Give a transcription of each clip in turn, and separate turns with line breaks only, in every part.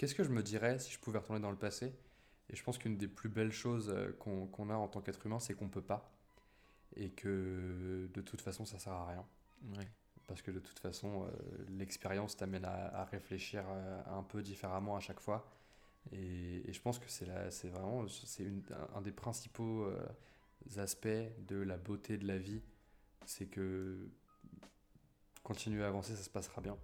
qu'est-ce que je me dirais si je pouvais retourner dans le passé? Et je pense qu'une des plus belles choses euh, qu'on a en tant qu'être humain, c'est qu'on peut pas. Et que de toute façon, ça sert à rien. Parce que de toute façon, euh, l'expérience t'amène à, réfléchir euh, un peu différemment à chaque fois. Et, je pense que c'est vraiment c'est un, des principaux aspects de la beauté de la vie. C'est que continuer à avancer, ça se passera bien.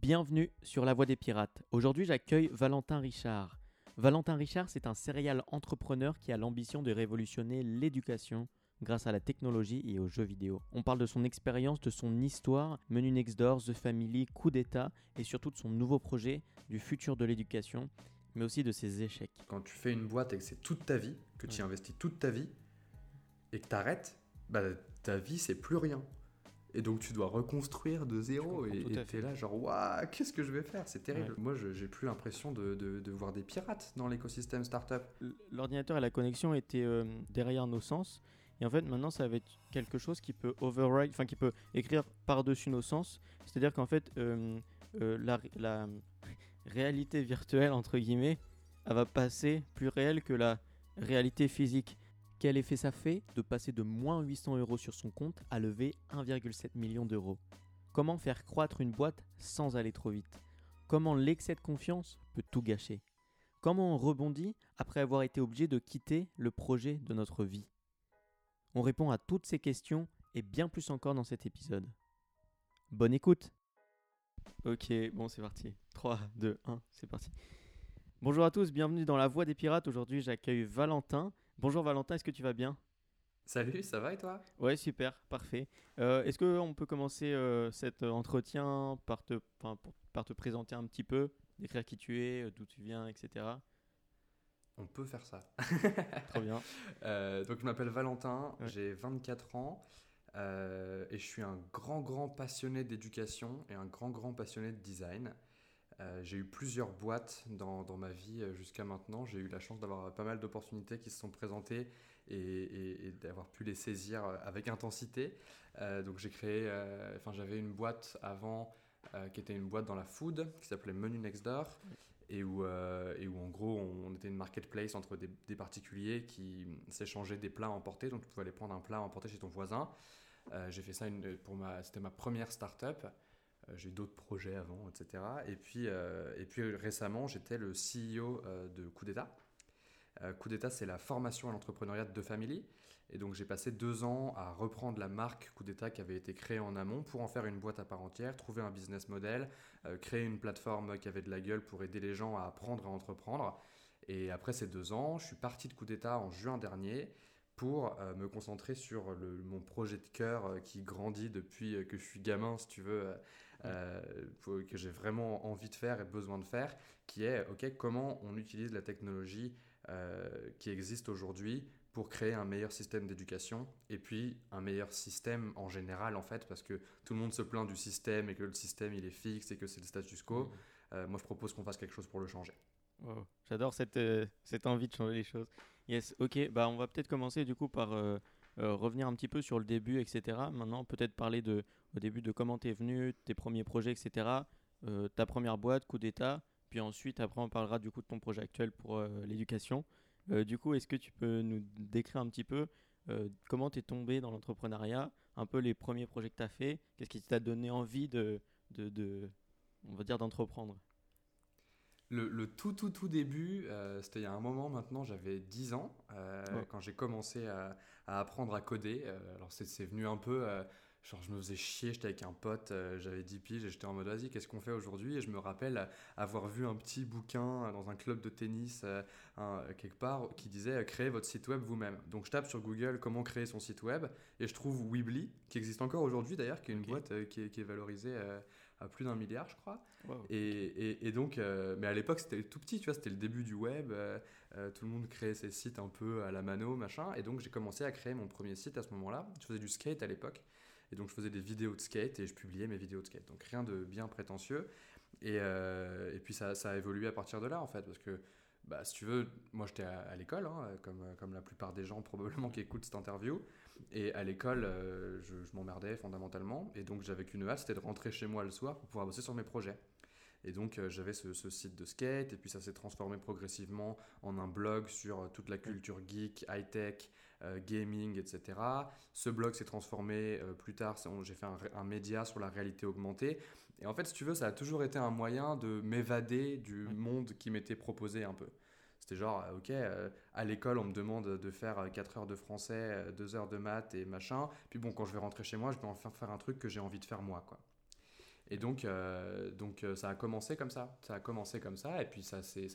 Bienvenue sur La Voie des Pirates. Aujourd'hui, j'accueille Valentin Richard. Valentin Richard, c'est un serial entrepreneur qui a l'ambition de révolutionner l'éducation grâce à la technologie et aux jeux vidéo. On parle de son expérience, de son histoire, Menu Next Door, The Family, Coup d'État et surtout de son nouveau projet, du futur de l'éducation, mais aussi de ses échecs.
Quand tu fais une boîte et que c'est toute ta vie, que tu y investis toute ta vie et que tu arrêtes, bah, ta vie c'est plus rien. Et donc tu dois reconstruire de zéro et tu es là genre waouh qu'est-ce que je vais faire? C'est terrible. Moi j'ai plus l'impression de, de, voir des pirates dans l'écosystème startup.
L'ordinateur et la connexion étaient euh, derrière nos sens et en fait maintenant ça va être quelque chose qui peut override, enfin qui peut écrire par-dessus nos sens. C'est-à-dire qu'en fait euh, euh, la, la réalité virtuelle entre guillemets elle va passer plus réelle que la réalité physique. Quel effet ça fait de passer de moins 800 euros sur son compte à lever 1,7 million d'euros? Comment faire croître une boîte sans aller trop vite? Comment l'excès de confiance peut tout gâcher? Comment on rebondit après avoir été obligé de quitter le projet de notre vie? On répond à toutes ces questions et bien plus encore dans cet épisode. Bonne écoute Ok, bon c'est parti. 3, 2, 1, c'est parti. Bonjour à tous, bienvenue dans La Voix des Pirates. Aujourd'hui j'accueille Valentin. Bonjour Valentin, est-ce que tu vas bien?
Salut, ça va et toi?
Ouais, super, parfait. Euh, est-ce qu'on peut commencer euh, cet entretien par te, par te présenter un petit peu, décrire qui tu es, euh, d'où tu viens, etc.
On peut faire ça.
Très bien.
donc je m'appelle Valentin, j'ai 24 ans et je suis un grand, grand passionné d'éducation et un grand, grand passionné de design. Euh, j'ai eu plusieurs boîtes dans, dans ma vie euh, jusqu'à maintenant. J'ai eu la chance d'avoir pas mal d'opportunités qui se sont présentées et, d'avoir pu les saisir euh, avec intensité. donc j'ai créé, enfin j'avais une boîte avant qui était une boîte dans la food qui s'appelait Menu Next Door et où, et où en gros on, était une marketplace entre des, particuliers qui s'échangeaient des plats à emporter. Donc tu pouvais aller prendre un plat à emporter chez ton voisin. j'ai fait ça pour ma, c'était ma première startup. Euh, j'ai d'autres projets avant, etc. Et puis, euh, et puis récemment, j'étais le CEO euh, de Coup d'État. Coup d'État, c'est la formation à l'entrepreneuriat de Family. Et donc, j'ai passé deux ans à reprendre la marque Coup d'État qui avait été créée en amont pour en faire une boîte à part entière, trouver un business model, créer une plateforme qui avait de la gueule pour aider les gens à apprendre à entreprendre. Et après ces deux ans, je suis parti de Coup d'État en juin dernier pour euh, me concentrer sur le, mon projet de cœur euh, qui grandit depuis euh, que je suis gamin, si tu veux, que j'ai vraiment envie de faire et besoin de faire, qui est, OK, comment on utilise la technologie qui existe aujourd'hui pour créer un meilleur système d'éducation et puis un meilleur système en général, en fait, parce que tout le monde se plaint du système et que le système, il est fixe et que c'est le status quo. Mmh. moi, je propose qu'on fasse quelque chose pour le changer.
J'adore cette, cette envie de changer les choses. Yes, ok. Bah, on va peut-être commencer du coup par euh, euh, revenir un petit peu sur le début, etc. Maintenant, peut-être parler de, au début de comment tu es venu, tes premiers projets, etc. Euh, ta première boîte, coup d'état. Puis ensuite, après, on parlera du coup de ton projet actuel pour l'éducation. du coup, est-ce que tu peux nous décrire un petit peu comment tu es tombé dans l'entrepreneuriat, un peu les premiers projets que tu as fait, qu'est-ce qui t'a donné envie de, de, de on va dire, d'entreprendre?
Le, tout, tout, tout début, euh, c'était il y a un moment maintenant, j'avais 10 ans, euh, quand j'ai commencé à, apprendre à coder. Euh, alors c'est venu un peu, genre je me faisais chier, j'étais avec un pote, j'avais 10 piges et j'étais en mode vas-y, qu'est-ce qu'on fait aujourd'hui? Et je me rappelle avoir vu un petit bouquin dans un club de tennis, quelque part, qui disait créez votre site web vous-même. Donc je tape sur Google comment créer son site web et je trouve Weebly, qui existe encore aujourd'hui d'ailleurs, qui est une boîte qui est, qui, est, valorisée à plus d'un milliard, je crois. Et, et, donc, euh, mais à l'époque, c'était tout petit, tu vois, c'était le début du web. Euh, euh, tout le monde créait ses sites un peu à la mano, machin. Et donc, j'ai commencé à créer mon premier site à ce moment-là. Je faisais du skate à l'époque. Et donc, je faisais des vidéos de skate et je publiais mes vidéos de skate. Donc, rien de bien prétentieux. Et, et puis, ça, ça, a évolué à partir de là, en fait, parce que bah, si tu veux, moi j'étais à, l'école, hein, comme, comme la plupart des gens probablement qui écoutent cette interview. Et à l'école, euh, je, m'emmerdais fondamentalement. Et donc j'avais qu'une hâte, c'était de rentrer chez moi le soir pour pouvoir bosser sur mes projets. Et donc euh, j'avais ce, site de skate, et puis ça s'est transformé progressivement en un blog sur euh, toute la culture geek, high-tech, euh, gaming, etc. Ce blog s'est transformé plus tard, j'ai fait un, média sur la réalité augmentée. Et en fait, si tu veux, ça a toujours été un moyen de m'évader du monde qui m'était proposé un peu. C'était genre, ok, à l'école, on me demande de faire 4 heures de français, 2 heures de maths et machin. Puis bon, quand je vais rentrer chez moi, je vais enfin faire un truc que j'ai envie de faire moi, quoi. Et donc, euh, donc euh, ça a commencé comme ça. Ça a commencé comme ça, et puis ça s'est,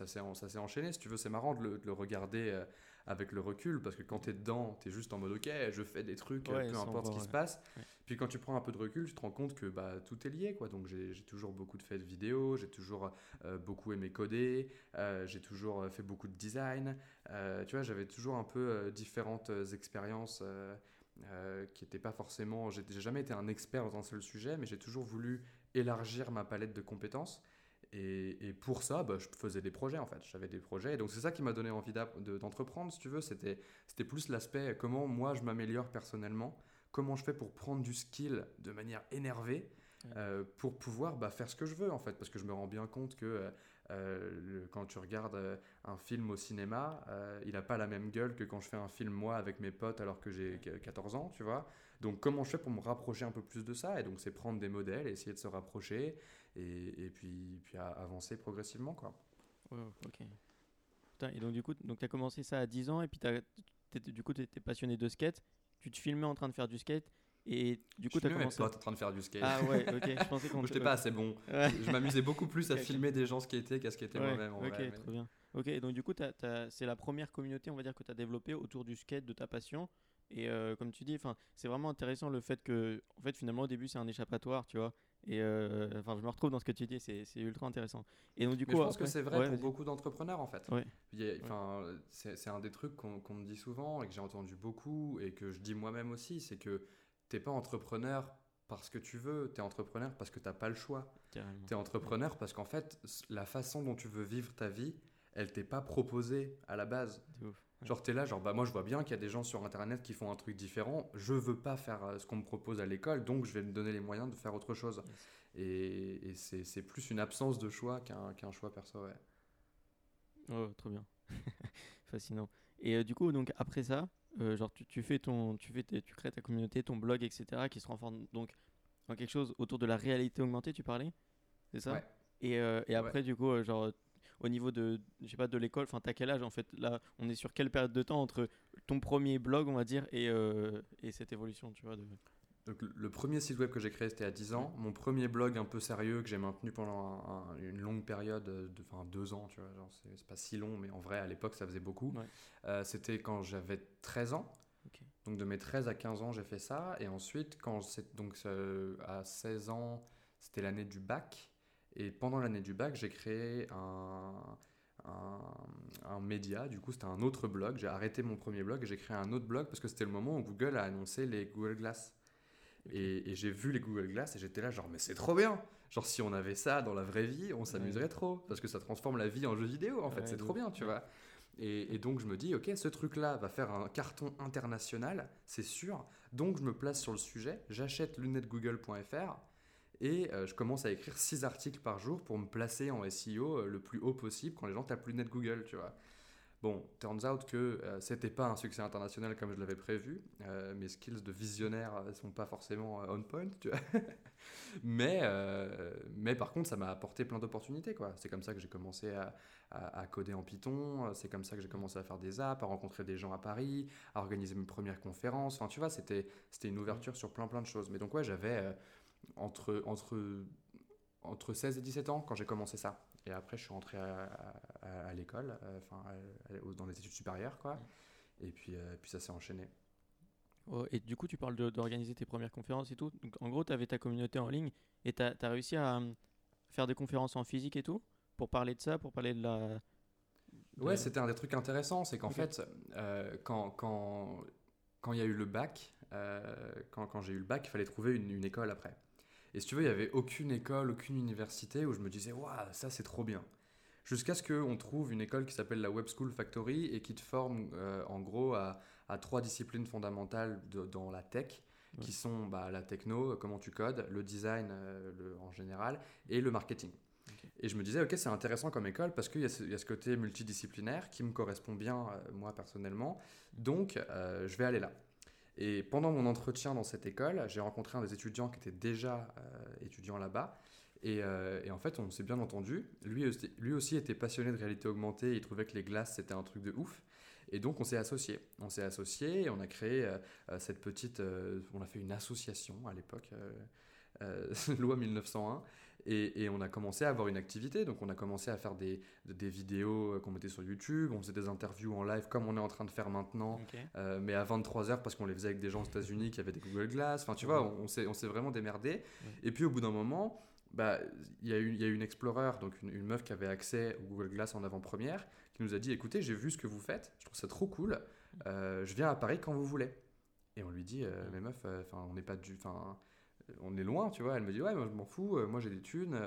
enchaîné. Si tu veux, c'est marrant de le, regarder euh, avec le recul, parce que quand tu es dedans, tu es juste en mode ok, je fais des trucs, peu importe ce qui se passe. Puis quand tu prends un peu de recul, tu te rends compte que bah, tout est lié. Quoi. Donc j'ai, toujours beaucoup de faits vidéo, j'ai toujours beaucoup aimé coder, j'ai toujours fait beaucoup de design. tu vois, j'avais toujours un peu différentes expériences. qui n'étaient pas forcément. J'ai jamais été un expert dans un seul sujet, mais j'ai toujours voulu élargir ma palette de compétences. Et, et pour ça, bah, je faisais des projets en fait. J'avais des projets. Et donc c'est ça qui m'a donné envie d'entreprendre, si tu veux. C'était plus l'aspect comment moi je m'améliore personnellement, comment je fais pour prendre du skill de manière énervée. Euh, pour pouvoir bah, faire ce que je veux en fait parce que je me rends bien compte que euh, euh, quand tu regardes un film au cinéma il n'a pas la même gueule que quand je fais un film moi avec mes potes alors que j'ai 14 ans tu vois donc comment je fais pour me rapprocher un peu plus de ça? Et donc c'est prendre des modèles, essayer de se rapprocher et, et puis, puis avancer progressivement. Quoi.
ok. et donc du coup, tu as commencé ça à 10 ans et puis du coup tu étais passionné de skate. Tu te filmais en train de faire du skate et du coup,
tu as commencé. Toi, en train de faire du skate.
Ah ouais, ok. Je pensais qu'on.
J'étais pas assez bon. Je m'amusais beaucoup plus à filmer des gens skater qu'à skater moi-même.
Ok, très bien. Ok, donc du coup, c'est la première communauté, on va dire, que tu as développée autour du skate, de ta passion. Et euh, comme tu dis, c'est vraiment intéressant le fait que, en fait, finalement, au début, c'est un échappatoire, tu vois. Et euh, enfin, je me retrouve dans ce que tu dis, c'est ultra intéressant. Et
donc, du coup, je pense que c'est vrai pour beaucoup d'entrepreneurs, en fait. Enfin, c'est un des trucs qu'on me dit souvent et que j'ai entendu beaucoup et que je dis moi-même aussi, c'est que t'es pas entrepreneur parce que tu veux, tu es entrepreneur parce que t'as pas le choix. Tu es entrepreneur parce qu'en fait, la façon dont tu veux vivre ta vie, elle t'est pas proposée à la base. Genre, t'es là, genre, bah moi je vois bien qu'il y a des gens sur internet qui font un truc différent. Je veux pas faire euh, ce qu'on me propose à l'école, donc je vais me donner les moyens de faire autre chose. Et, et c'est plus une absence de choix qu'un choix perso, ouais.
Oh, trop bien. Fascinant. Et euh, du coup, donc après ça, euh, genre, tu, tu, fais ton, tu, fais tu crées ta communauté, ton blog, etc., qui se transforme donc en quelque chose autour de la réalité augmentée, tu parlais? C'est ça? Ouais. Et, et après, du coup, genre, au niveau de, je sais pas, de l'école Enfin, t'as quel âge en fait Là, on est sur quelle période de temps entre ton premier blog, on va dire, et, euh, et cette évolution, tu vois de...
Donc, le premier site web que j'ai créé, c'était à 10 ans. Mon premier blog un peu sérieux que j'ai maintenu pendant une longue période, de, enfin deux ans, tu vois, c'est pas si long, mais en vrai, à l'époque, ça faisait beaucoup. Euh, c'était quand j'avais 13 ans. Donc, de mes 13 à 15 ans, j'ai fait ça. Et ensuite, quand donc, à 16 ans, c'était l'année du bac. Et pendant l'année du bac, j'ai créé un, un, média. Du coup, c'était un autre blog. J'ai arrêté mon premier blog et j'ai créé un autre blog parce que c'était le moment où Google a annoncé les Google Glass. Et, j'ai vu les Google Glass et j'étais là, genre, mais c'est trop bien! Genre, si on avait ça dans la vraie vie, on s'amuserait trop parce que ça transforme la vie en jeu vidéo, en fait, c'est trop bien, tu vois. Et, et, donc, je me dis, ok, ce truc-là va faire un carton international, c'est sûr. Donc, je me place sur le sujet, j'achète lunettegoogle.fr et euh, je commence à écrire 6 articles par jour pour me placer en SEO euh, le plus haut possible quand les gens tapent lunettes Google, tu vois. Bon, turns out que euh, c'était pas un succès international comme je l'avais prévu. mes skills de visionnaire sont pas forcément on point, tu vois. mais, mais par contre, ça m'a apporté plein d'opportunités, quoi. C'est comme ça que j'ai commencé à, à, coder en Python. C'est comme ça que j'ai commencé à faire des apps, à rencontrer des gens à Paris, à organiser mes premières conférences. Enfin, tu vois, c'était une ouverture sur plein plein de choses. Mais donc ouais, j'avais entre, entre, entre 16 et 17 ans quand j'ai commencé ça. Et après, je suis rentré à, l'école, euh, enfin, dans les études supérieures, quoi. Et puis, euh, puis ça s'est enchaîné.
Oh, et du coup, tu parles d'organiser tes premières conférences et tout. Donc, en gros, tu avais ta communauté en ligne et tu as, réussi à euh, faire des conférences en physique et tout pour parler de ça, pour parler de la.
Ouais, c'était un des trucs intéressants. C'est qu'en fait, quand, quand, quand il y a eu le bac, quand, quand j'ai eu le bac, il fallait trouver une, une école après. Et si tu veux, il n'y avait aucune école, aucune université où je me disais, waouh, ça c'est trop bien. Jusqu'à ce qu'on trouve une école qui s'appelle la Web School Factory et qui te forme euh, en gros à, trois disciplines fondamentales dans la tech, qui sont bah, la techno, comment tu codes, le design euh, le, en général, et le marketing. Et je me disais, ok, c'est intéressant comme école parce qu'il y, a ce côté multidisciplinaire qui me correspond bien, moi personnellement. Donc, je vais aller là. Et pendant mon entretien dans cette école, j'ai rencontré un des étudiants qui était déjà étudiant là-bas. Euh, et, en fait, on s'est bien entendu. Lui, lui aussi était passionné de réalité augmentée. Il trouvait que les glaces, c'était un truc de ouf. Et donc, on s'est associés. On s'est associés et on a créé euh, euh, cette petite. on a fait une association à l'époque, loi 1901. Et, on a commencé à avoir une activité. Donc, on a commencé à faire des, des vidéos qu'on mettait sur YouTube. On faisait des interviews en live comme on est en train de faire maintenant, mais à 23h parce qu'on les faisait avec des gens aux États-Unis qui avaient des Google Glass. Enfin, tu vois, on, on s'est vraiment démerdé. Et puis, au bout d'un moment bah, il y, a eu, y a une Explorer, donc une, meuf qui avait accès au Google Glass en avant-première, qui nous a dit écoutez, j'ai vu ce que vous faites, je trouve ça trop cool, euh, je viens à Paris quand vous voulez. Et on lui dit euh, mais meuf, euh, enfin on n'est pas du, enfin on est loin, tu vois. Elle me dit ouais, moi je m'en fous, moi j'ai des thunes,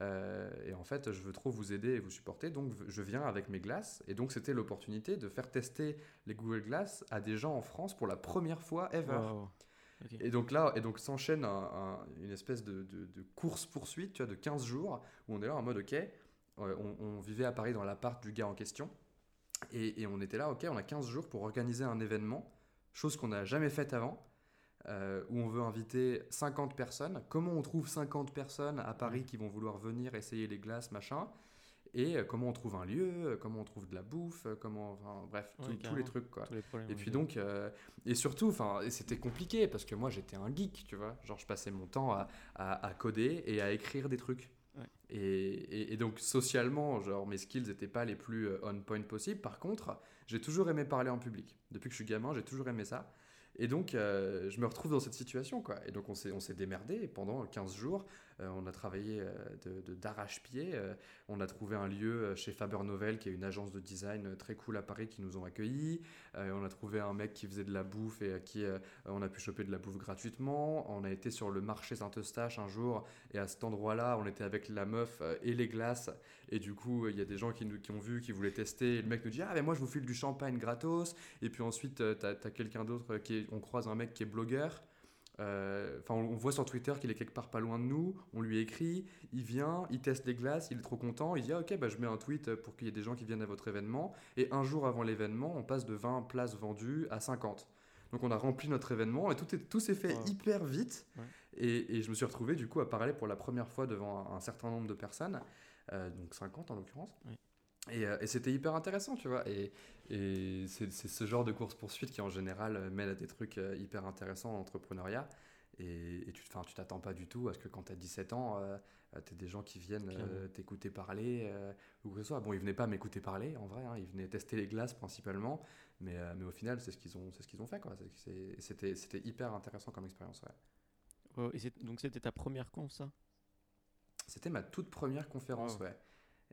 et en fait je veux trop vous aider et vous supporter, donc je viens avec mes glaces. Et donc c'était l'opportunité de faire tester les Google Glass à des gens en France pour la première fois ever. Et donc là, et donc s'enchaîne une espèce de, course-poursuite, tu vois, de 15 jours, où on est là en mode, ok, euh, on, vivait à Paris dans l'appart du gars en question, et, on était là, ok, on a 15 jours pour organiser un événement, chose qu'on n'a jamais faite avant, euh, où on veut inviter 50 personnes. Comment on trouve 50 personnes à Paris qui vont vouloir venir essayer les glaces, machin? Et euh, comment on trouve un lieu, euh, comment on trouve de la bouffe, comment, bref, tous les trucs quoi. et puis donc, et surtout, enfin, c'était compliqué parce que moi j'étais un geek, tu vois, genre je passais mon temps à, à, coder et à écrire des trucs. Et, et, donc socialement, genre mes skills n'étaient pas les plus on point possibles. Par contre, j'ai toujours aimé parler en public. Depuis que je suis gamin, j'ai toujours aimé ça. Et donc, je me retrouve dans cette situation, quoi. Et donc, on s'est démerdé pendant 15 jours. Euh, on a travaillé euh, d'arrache-pied. Euh, on a trouvé un lieu chez Faber Novel, qui est une agence de design très cool à Paris, qui nous ont accueillis. on a trouvé un mec qui faisait de la bouffe et à qui on a pu choper de la bouffe gratuitement. On a été sur le marché Saint-Eustache un jour et à cet endroit-là, on était avec la meuf et les glaces. Et du coup, il y a des gens qui, nous, ont vu, qui voulaient tester. Et le mec nous dit Ah, mais moi, je vous file du champagne gratos. Et puis ensuite, tu as, quelqu'un d'autre qui on croise un mec qui est blogueur. Euh, enfin, on, voit sur Twitter qu'il est quelque part pas loin de nous. On lui écrit, il vient, il teste les glaces, il est trop content. Il dit ah, ok, bah, je mets un tweet pour qu'il y ait des gens qui viennent à votre événement. Et un jour avant l'événement, on passe de 20 places vendues à 50. Donc on a rempli notre événement et tout, tout s'est fait hyper vite. Et, je me suis retrouvé du coup à parler pour la première fois devant un, certain nombre de personnes, euh, donc 50 en l'occurrence. Et, c'était hyper intéressant, tu vois. Et, et c'est ce genre de course-poursuite qui, en général, euh, mène à des trucs euh, hyper intéressants en entrepreneuriat. Et, tu tu t'attends pas du tout à ce que quand tu as 17 ans, tu aies des gens qui viennent t'écouter parler ou que ce soit. Bon, ils venaient pas m'écouter parler, en vrai. Hein, ils venaient tester les glaces principalement. Mais, mais au final, c'est ce qu'ils ont, ce qu'ils ont fait. C'était hyper intéressant comme expérience.
Ouais. et donc, c'était ta première conf, ça?
C'était ma toute première conférence, ouais.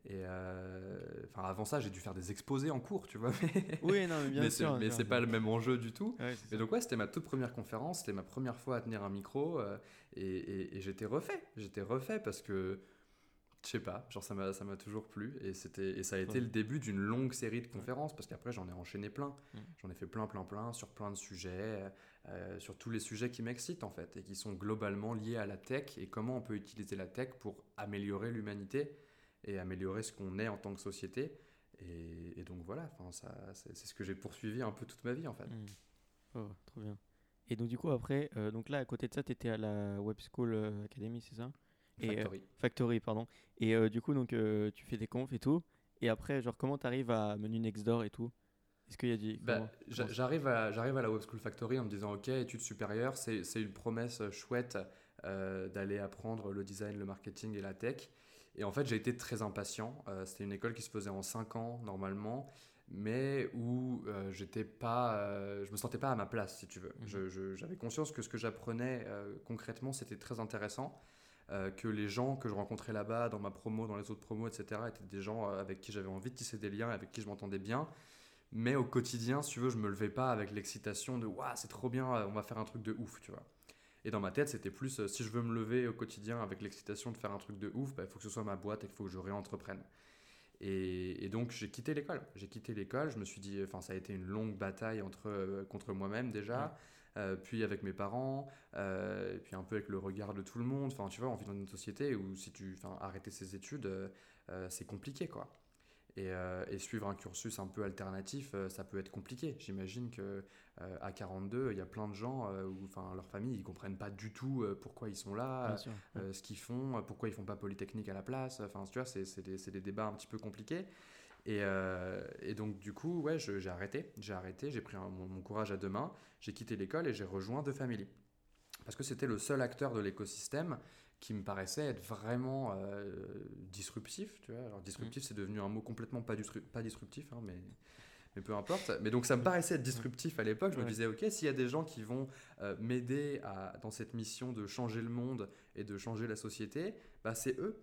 Et euh, enfin, avant ça, j'ai dû faire des exposés en cours, tu vois.
Mais, oui, non, mais bien sûr.
Mais c'est pas le même enjeu du tout. et donc, ouais, c'était ma toute première conférence, c'était ma première fois à tenir un micro, euh, et, et, j'étais refait. J'étais refait parce que, je sais pas, genre ça m'a toujours plu, et, et ça a été le début d'une longue série de conférences, parce qu'après, j'en ai enchaîné plein. J'en ai fait plein, plein, plein, sur plein de sujets, euh, sur tous les sujets qui m'excitent, en fait, et qui sont globalement liés à la tech, et comment on peut utiliser la tech pour améliorer l'humanité et améliorer ce qu'on est en tant que société. Et, donc voilà, c'est ce que j'ai poursuivi un peu toute ma vie en fait.
Hmm. Oh, trop bien. Et donc du coup après, euh, donc là à côté de ça, tu étais à la Web School euh, Academy, c'est ça?
Et, euh, Factory.
Factory, pardon. Et du coup, donc tu fais des confs et tout. Et après, genre comment tu arrives à Menu Next Door et tout? Est-ce qu'il y a dit
bah, J'arrive à, à la Web School Factory en me disant, ok, études supérieures, c'est une promesse chouette d'aller apprendre le design, le marketing et la tech. Et en fait, j'ai été très impatient. Euh, c'était une école qui se faisait en 5 ans normalement, mais où euh, j'étais pas, euh, je me sentais pas à ma place, si tu veux. Mhm. J'avais conscience que ce que j'apprenais concrètement, c'était très intéressant. que les gens que je rencontrais là-bas, dans ma promo, dans les autres promos, etc., étaient des gens avec qui j'avais envie de tisser des liens, avec qui je m'entendais bien. Mais au quotidien, si tu veux, je me levais pas avec l'excitation de Waouh, c'est trop bien, on va faire un truc de ouf, tu vois. Et dans ma tête, c'était plus euh, si je veux me lever au quotidien avec l'excitation de faire un truc de ouf, bah, il faut que ce soit ma boîte et qu'il faut que je réentreprenne. Et, et donc j'ai quitté l'école. J'ai quitté l'école. Je me suis dit, enfin ça a été une longue bataille entre euh, contre moi-même déjà. puis avec mes parents, et puis un peu avec le regard de tout le monde. Enfin, tu vois, on vit dans une société où si tu, enfin, arrêter ses études, c'est compliqué, quoi. Euh, et, suivre un cursus un peu alternatif, euh, ça peut être compliqué. J'imagine que euh, à 42, il y a plein de gens où, enfin, leur famille, ils comprennent pas du tout pourquoi ils sont là, ce qu'ils font, pourquoi ils font pas polytechnique à la place. Enfin, tu vois, c'est des, des, débats un petit peu compliqués. Et, et donc, du coup, ouais, j'ai arrêté. J'ai arrêté, j'ai pris mon, courage à deux mains, j'ai quitté l'école et j'ai rejoint The Family. Parce que c'était le seul acteur de l'écosystème qui me paraissait être vraiment euh, disruptif. Tu vois Alors, disruptif, mm. c'est devenu un mot complètement pas, pas disruptif, hein, mais, mais peu importe. Mais donc, ça me paraissait être disruptif à l'époque. Je me disais, OK, s'il y a des gens qui vont euh, m'aider dans cette mission de changer le monde et de changer la société, bah, c'est eux.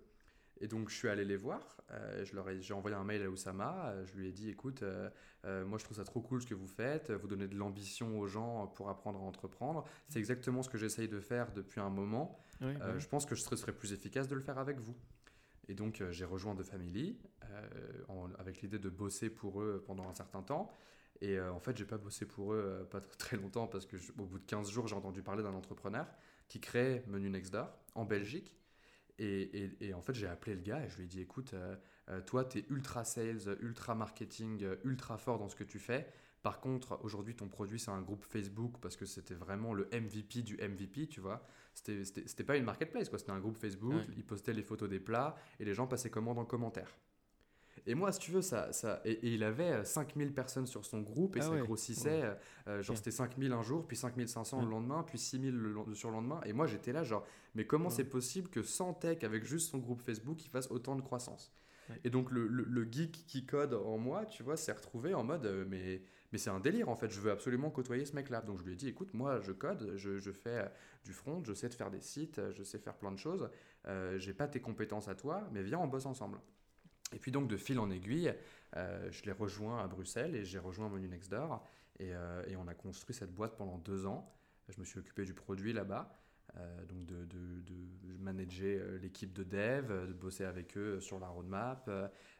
Et donc, je suis allé les voir. Euh, je leur ai, j'ai envoyé un mail à Oussama. Euh, je lui ai dit, écoute, euh, moi, je trouve ça trop cool ce que vous faites. Vous donnez de l'ambition aux gens pour apprendre à entreprendre. C'est exactement ce que j'essaye de faire depuis un moment. Bah je pense que je serais, plus efficace de le faire avec vous. Et donc, j'ai rejoint The Family avec l'idée de bosser pour eux pendant un certain temps. Et en fait, j'ai pas bossé pour eux pas très longtemps parce que au bout de 15 jours, j'ai entendu parler d'un entrepreneur qui crée Menu Next Door en Belgique et, en fait, j'ai appelé le gars et je lui ai dit écoute, euh, euh, toi, tu es ultra sales, ultra marketing, euh, ultra fort dans ce que tu fais. Par contre, aujourd'hui, ton produit, c'est un groupe Facebook parce que c'était vraiment le MVP du MVP, tu vois. C'était pas une marketplace, quoi. C'était un groupe Facebook. Il postait les photos des plats et les gens passaient commande en commentaire. Et moi, si tu veux, ça. ça et, il avait 5000 euh, personnes sur son groupe et ah ça grossissait. Euh, euh, genre, c'était 5000 un jour, puis 5500 le lendemain, puis 6000 le, sur le lendemain. Et moi, j'étais là, genre, mais comment c'est possible que sans tech, avec juste son groupe Facebook, il fasse autant de croissance Et donc, le, le, geek qui code en moi, tu vois, s'est retrouvé en mode, mais, mais c'est un délire en fait, je veux absolument côtoyer ce mec-là. Donc, je lui ai dit, écoute, moi, je code, je, je fais du front, je sais de faire des sites, je sais faire plein de choses. j'ai pas tes compétences à toi, mais viens, on bosse ensemble. Et puis donc de fil en aiguille, euh, je l'ai rejoint à Bruxelles et j'ai rejoint Menu Next Door et, euh, et, on a construit cette boîte pendant deux ans. Je me suis occupé du produit là-bas, euh, donc de, de manager l'équipe de dev, de bosser avec eux sur la roadmap,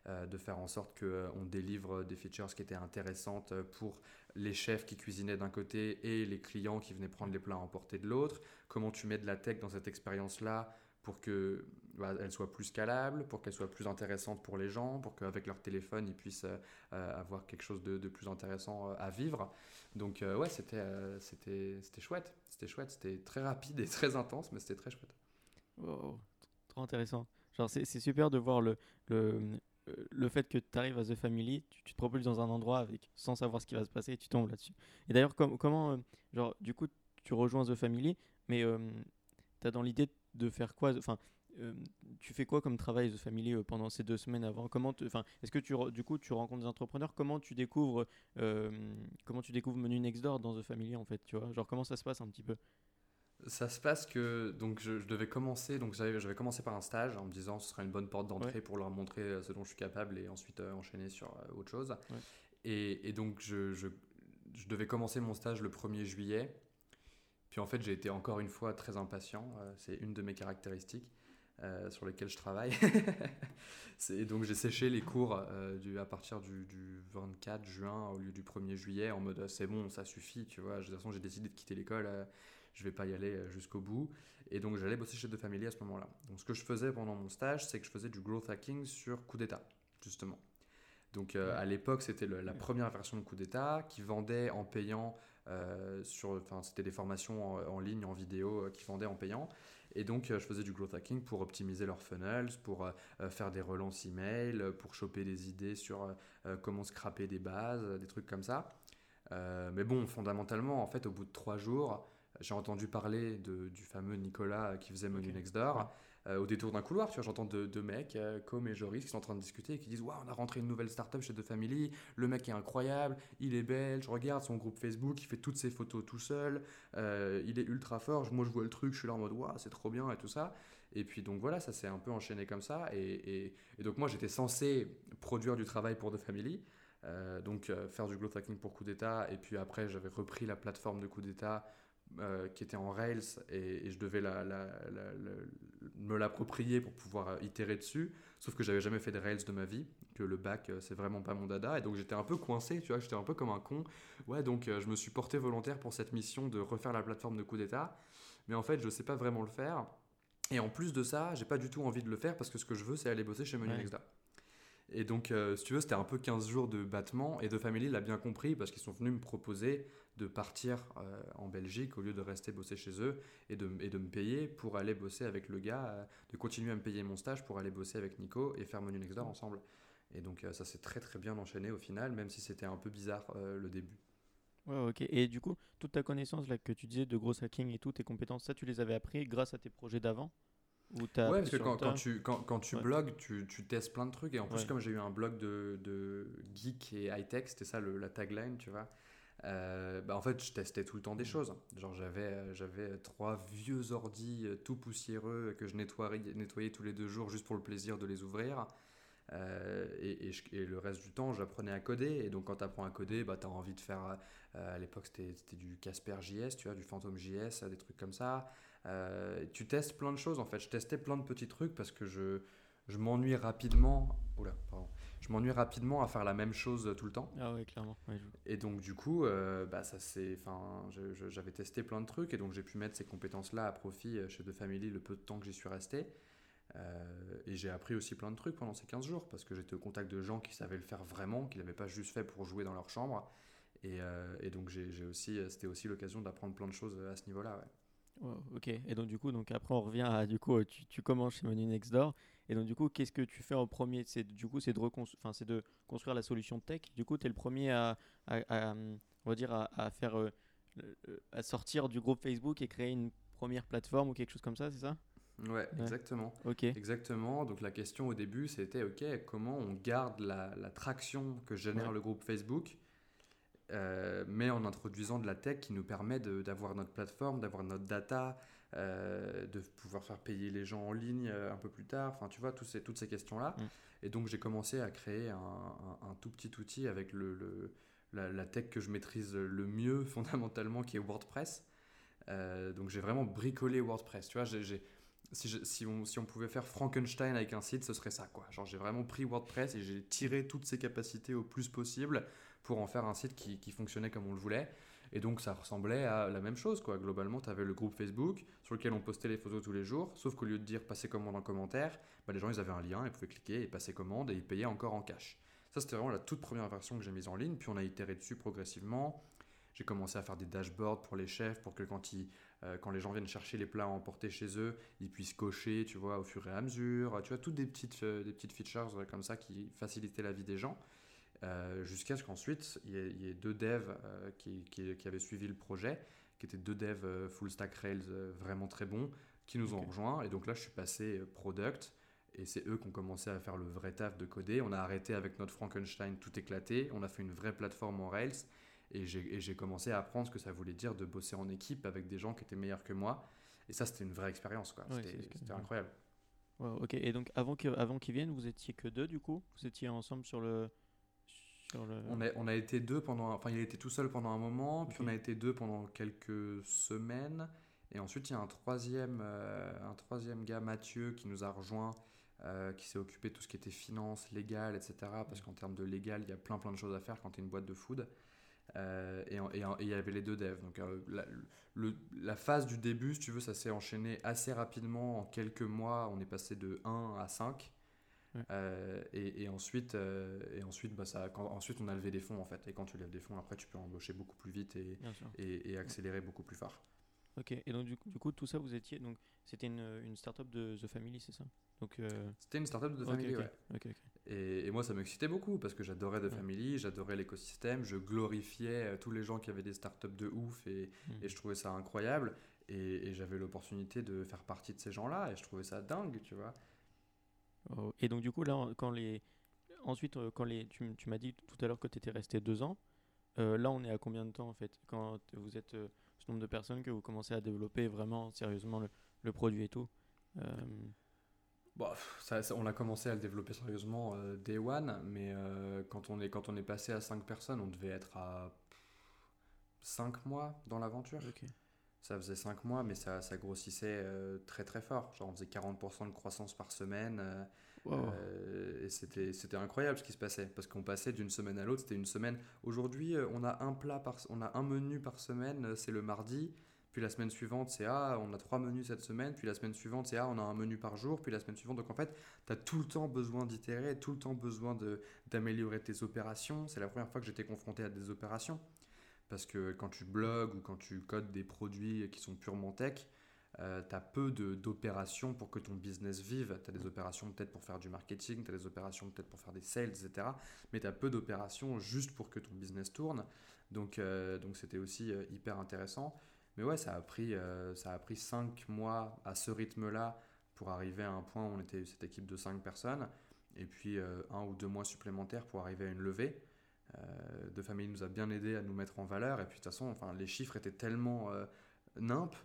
de faire en sorte qu'on délivre des features qui étaient intéressantes pour les chefs qui cuisinaient d'un côté et les clients qui venaient prendre les plats à emporter de l'autre. Comment tu mets de la tech dans cette expérience-là pour que bah, elle soit plus scalable, pour qu'elle soit plus intéressante pour les gens, pour qu'avec leur téléphone, ils puissent euh, euh, avoir quelque chose de, plus intéressant euh, à vivre. Donc ouais, c'était c'était chouette. C'était chouette. C'était très rapide et très intense, mais c'était très chouette.
trop intéressant. C'est super de voir le, le, le fait que tu arrives à The Family, tu, te propulses dans un endroit avec, sans savoir ce qui va se passer et tu tombes là-dessus. Et d'ailleurs, comment, genre, du coup, tu rejoins The Family, mais tu as dans l'idée de faire quoi? Enfin, euh, tu fais quoi comme travail The Family euh, pendant ces deux semaines avant? Comment, enfin, est-ce que tu du coup tu rencontres des entrepreneurs? Comment tu découvres euh, comment tu découvres Menu Next Door dans The Family en fait Tu vois, genre comment ça se passe un petit peu?
Ça se passe que donc je, devais commencer donc j'avais commencé par un stage en me disant ce sera une bonne porte d'entrée pour leur montrer ce dont je suis capable et ensuite enchaîner sur autre chose. Et, et, donc je, je, je devais commencer mon stage le 1er juillet. Puis en fait, j'ai été encore une fois très impatient. Euh, c'est une de mes caractéristiques euh, sur lesquelles je travaille. et donc j'ai séché les cours euh, du, à partir du, 24 juin au lieu du 1er juillet en mode c'est bon, ça suffit, tu vois. De toute façon, j'ai décidé de quitter l'école, je vais pas y aller jusqu'au bout. Et donc j'allais bosser chez De Family à ce moment-là. Donc ce que je faisais pendant mon stage, c'est que je faisais du growth hacking sur coup d'état, justement. Donc à l'époque, c'était la première version de coup d'état qui vendait en payant euh, c'était des formations en, ligne, en vidéo, euh, qui vendaient en payant. Et donc, euh, je faisais du growth hacking pour optimiser leurs funnels, pour faire des relances email, pour choper des idées sur comment scraper des bases, des trucs comme ça. mais bon, fondamentalement, en fait, au bout de trois jours, j'ai entendu parler de, du fameux Nicolas qui faisait Menu Next Door. Euh, au détour d'un couloir, tu vois, j'entends deux, mecs, euh, Com et Joris, qui sont en train de discuter et qui disent Waouh, on a rentré une nouvelle startup chez The Family, le mec est incroyable, il est belge, regarde son groupe Facebook, il fait toutes ses photos tout seul, euh, il est ultra fort. Moi, je vois le truc, je suis là en mode c'est trop bien et tout ça. Et puis, donc voilà, ça s'est un peu enchaîné comme ça. Et, et, donc, moi, j'étais censé produire du travail pour The Family. donc faire du growth hacking pour coup d'état et puis après j'avais repris la plateforme de coup d'état euh, qui était en Rails et, je devais la, me l'approprier pour pouvoir euh, itérer dessus. Sauf que j'avais jamais fait de Rails de ma vie, que le bac euh, c'est vraiment pas mon dada et donc j'étais un peu coincé, tu vois, j'étais un peu comme un con. Ouais, donc je me suis porté volontaire pour cette mission de refaire la plateforme de coup d'état, mais en fait je sais pas vraiment le faire. Et en plus de ça, j'ai pas du tout envie de le faire parce que ce que je veux c'est aller bosser chez Menu Nexta. Et donc, si tu veux, c'était un peu 15 jours de battement. Et de Family l'a bien compris parce qu'ils sont venus me proposer de partir euh, en Belgique au lieu de rester bosser chez eux et de, et de me payer pour aller bosser avec le gars, euh, de continuer à me payer mon stage pour aller bosser avec Nico et faire Menu Next Door ensemble. Et donc euh, ça s'est très très bien enchaîné au final, même si c'était un peu bizarre le début.
Ouais, ok. Et du coup, toute ta connaissance là que tu disais de gros hacking et tout, tes compétences, ça tu les avais appris grâce à tes projets d'avant?
Ouais, parce que quand, quand, tu, quand, quand tu blogues, tu, tu, testes plein de trucs. Et en plus, comme j'ai eu un blog de, de geek et high-tech, c'était ça le, la tagline, tu vois. Euh, bah en fait, je testais tout le temps des choses. Genre, j'avais, euh, j'avais trois vieux ordis euh, tout poussiéreux que je nettoyais, nettoyais tous les deux jours juste pour le plaisir de les ouvrir. et, et, le reste du temps, j'apprenais à coder. Et donc, quand tu apprends à coder, bah, tu as envie de faire. à l'époque, c'était, c'était du Casper JS, tu vois, du Phantom JS, des trucs comme ça. Tu testes plein de choses en fait. Je testais plein de petits trucs parce que je, je m'ennuie rapidement. Oula, pardon je m'ennuie rapidement à faire la même chose tout le temps.
Ah ouais, clairement.
Et donc, du coup, euh, bah, ça c'est, enfin, j'avais testé plein de trucs et donc j'ai pu mettre ces compétences-là à profit euh, chez The Family le peu de temps que j'y suis resté. Euh, et j'ai appris aussi plein de trucs pendant ces 15 jours parce que j'étais au contact de gens qui savaient le faire vraiment, qui l'avaient pas juste fait pour jouer dans leur chambre. Et, et donc, j'ai aussi, c'était aussi l'occasion d'apprendre plein de choses à ce niveau-là.
Ouais. Ok, et donc du coup, donc après on revient à du coup, tu, tu commences chez Menu Next Door et donc, du coup, qu'est-ce que tu fais en premier? C'est du coup, c'est de, c'est de construire la solution tech. Du coup, tu es le premier à, on va dire, à, faire, euh, à sortir du groupe Facebook et créer une première plateforme ou quelque chose comme ça, c'est ça?
Ouais, exactement. Ok. Exactement. Donc la question au début, c'était ok, comment on garde la, traction que génère le groupe Facebook, euh, mais en introduisant de la tech qui nous permet d'avoir notre plateforme, d'avoir notre data, euh, de pouvoir faire payer les gens en ligne euh, un peu plus tard, enfin tu vois, tous ces, toutes ces questions-là. Mm. Et donc j'ai commencé à créer un, tout petit outil avec le, la, tech que je maîtrise le mieux fondamentalement, qui est WordPress. Donc j'ai vraiment bricolé WordPress, tu vois, j'ai... Si, si, on, si, on, pouvait faire Frankenstein avec un site, ce serait ça. quoi. Genre, j'ai vraiment pris WordPress et j'ai tiré toutes ses capacités au plus possible pour en faire un site qui, fonctionnait comme on le voulait. Et donc ça ressemblait à la même chose. Quoi. Globalement, tu avais le groupe Facebook sur lequel on postait les photos tous les jours, sauf qu'au lieu de dire passer commande en commentaire, bah, les gens ils avaient un lien, ils pouvaient cliquer et passer commande et ils payaient encore en cash. Ça, c'était vraiment la toute première version que j'ai mise en ligne, puis on a itéré dessus progressivement. J'ai commencé à faire des dashboards pour les chefs pour que quand, ils, euh, quand les gens viennent chercher les plats à emporter chez eux, ils puissent cocher, tu vois, au fur et à mesure. Tu vois, toutes des petites, euh, des petites features euh, comme ça qui facilitaient la vie des gens. Euh, jusqu'à ce qu'ensuite, il y, ait deux devs euh, qui, qui, avaient suivi le projet, qui étaient deux devs euh, full stack Rails vraiment très bons, qui nous ont rejoints. Et donc là, je suis passé product. Et c'est eux qui ont commencé à faire le vrai taf de coder. On a arrêté avec notre Frankenstein tout éclaté. On a fait une vraie plateforme en Rails. Et j'ai commencé à apprendre ce que ça voulait dire de bosser en équipe avec des gens qui étaient meilleurs que moi. Et ça, c'était une vraie expérience. c'était incroyable.
ok, et donc avant qu'ils avant viennent, vous étiez que deux du coup? Vous étiez ensemble sur le,
on, a, on a été deux pendant. Enfin, il a été tout seul pendant un moment, puis on a été deux pendant quelques semaines. Et ensuite, il y a un troisième, euh, un troisième gars, Mathieu, qui nous a rejoint, euh, qui s'est occupé de tout ce qui était finance, légal, etc. Parce qu'en termes de légal, il y a plein plein de choses à faire quand tu es une boîte de food. Euh, et, et, il y avait les deux devs. Donc la, le, la, phase du début, si tu veux, ça s'est enchaîné assez rapidement. En quelques mois, on est passé de 1 à 5. Euh, et, ensuite, euh, et ensuite, bah, ça, quand, ensuite, on a levé des fonds en fait. Et quand tu lèves des fonds, après, tu peux embaucher beaucoup plus vite et, et, accélérer beaucoup plus fort.
Ok. Et donc du coup, du coup, tout ça, vous étiez donc c'était une, une startup de The Family, c'est ça? Donc
euh, c'était une startup de The Family, ouais. Et, moi, ça m'excitait beaucoup parce que j'adorais The Family, j'adorais l'écosystème, je glorifiais tous les gens qui avaient des startups de ouf et, hmm. et je trouvais ça incroyable. Et, j'avais l'opportunité de faire partie de ces gens-là et je trouvais ça dingue, tu vois.
Oh, et donc, du coup, là, quand les. Ensuite, euh, quand les, tu, tu m'as dit tout à l'heure que tu étais resté deux ans. Euh, là, on est à combien de temps en fait? Quand vous êtes euh, ce nombre de personnes que vous commencez à développer vraiment sérieusement le, le produit et tout
bon, ça, On a commencé à le développer sérieusement day one, mais quand, on est, quand on est passé à cinq personnes, on devait être à cinq mois dans l'aventure. Ça faisait 5 mois, mais ça, ça grossissait très très fort. Genre, on faisait 40% de croissance par semaine. et c'était, c'était incroyable ce qui se passait. Parce qu'on passait d'une semaine à l'autre. C'était une semaine. Aujourd'hui, on a un plat par, on a un menu par semaine. C'est le mardi. Puis la semaine suivante, c'est Ah, on a trois menus cette semaine. Puis la semaine suivante, c'est Ah, on a un menu par jour. Puis la semaine suivante, donc en fait, tu as tout le temps besoin d'itérer, tout le temps besoin d'améliorer tes opérations. C'est la première fois que j'étais confronté à des opérations. Parce que quand tu blogues ou quand tu codes des produits qui sont purement tech, euh, tu as peu d'opérations pour que ton business vive. Tu as des opérations peut-être pour faire du marketing, tu as des opérations peut-être pour faire des sales, etc. Mais tu as peu d'opérations juste pour que ton business tourne. Donc euh, donc c'était aussi euh, hyper intéressant. Mais ouais, ça a pris, euh, ça a pris 5 mois à ce rythme-là pour arriver à un point où on était cette équipe de 5 personnes. Et puis un ou deux mois supplémentaires pour arriver à une levée. Euh, de famille nous a bien aidé à nous mettre en valeur. Et puis de toute façon, enfin, les chiffres étaient tellement euh, nimpes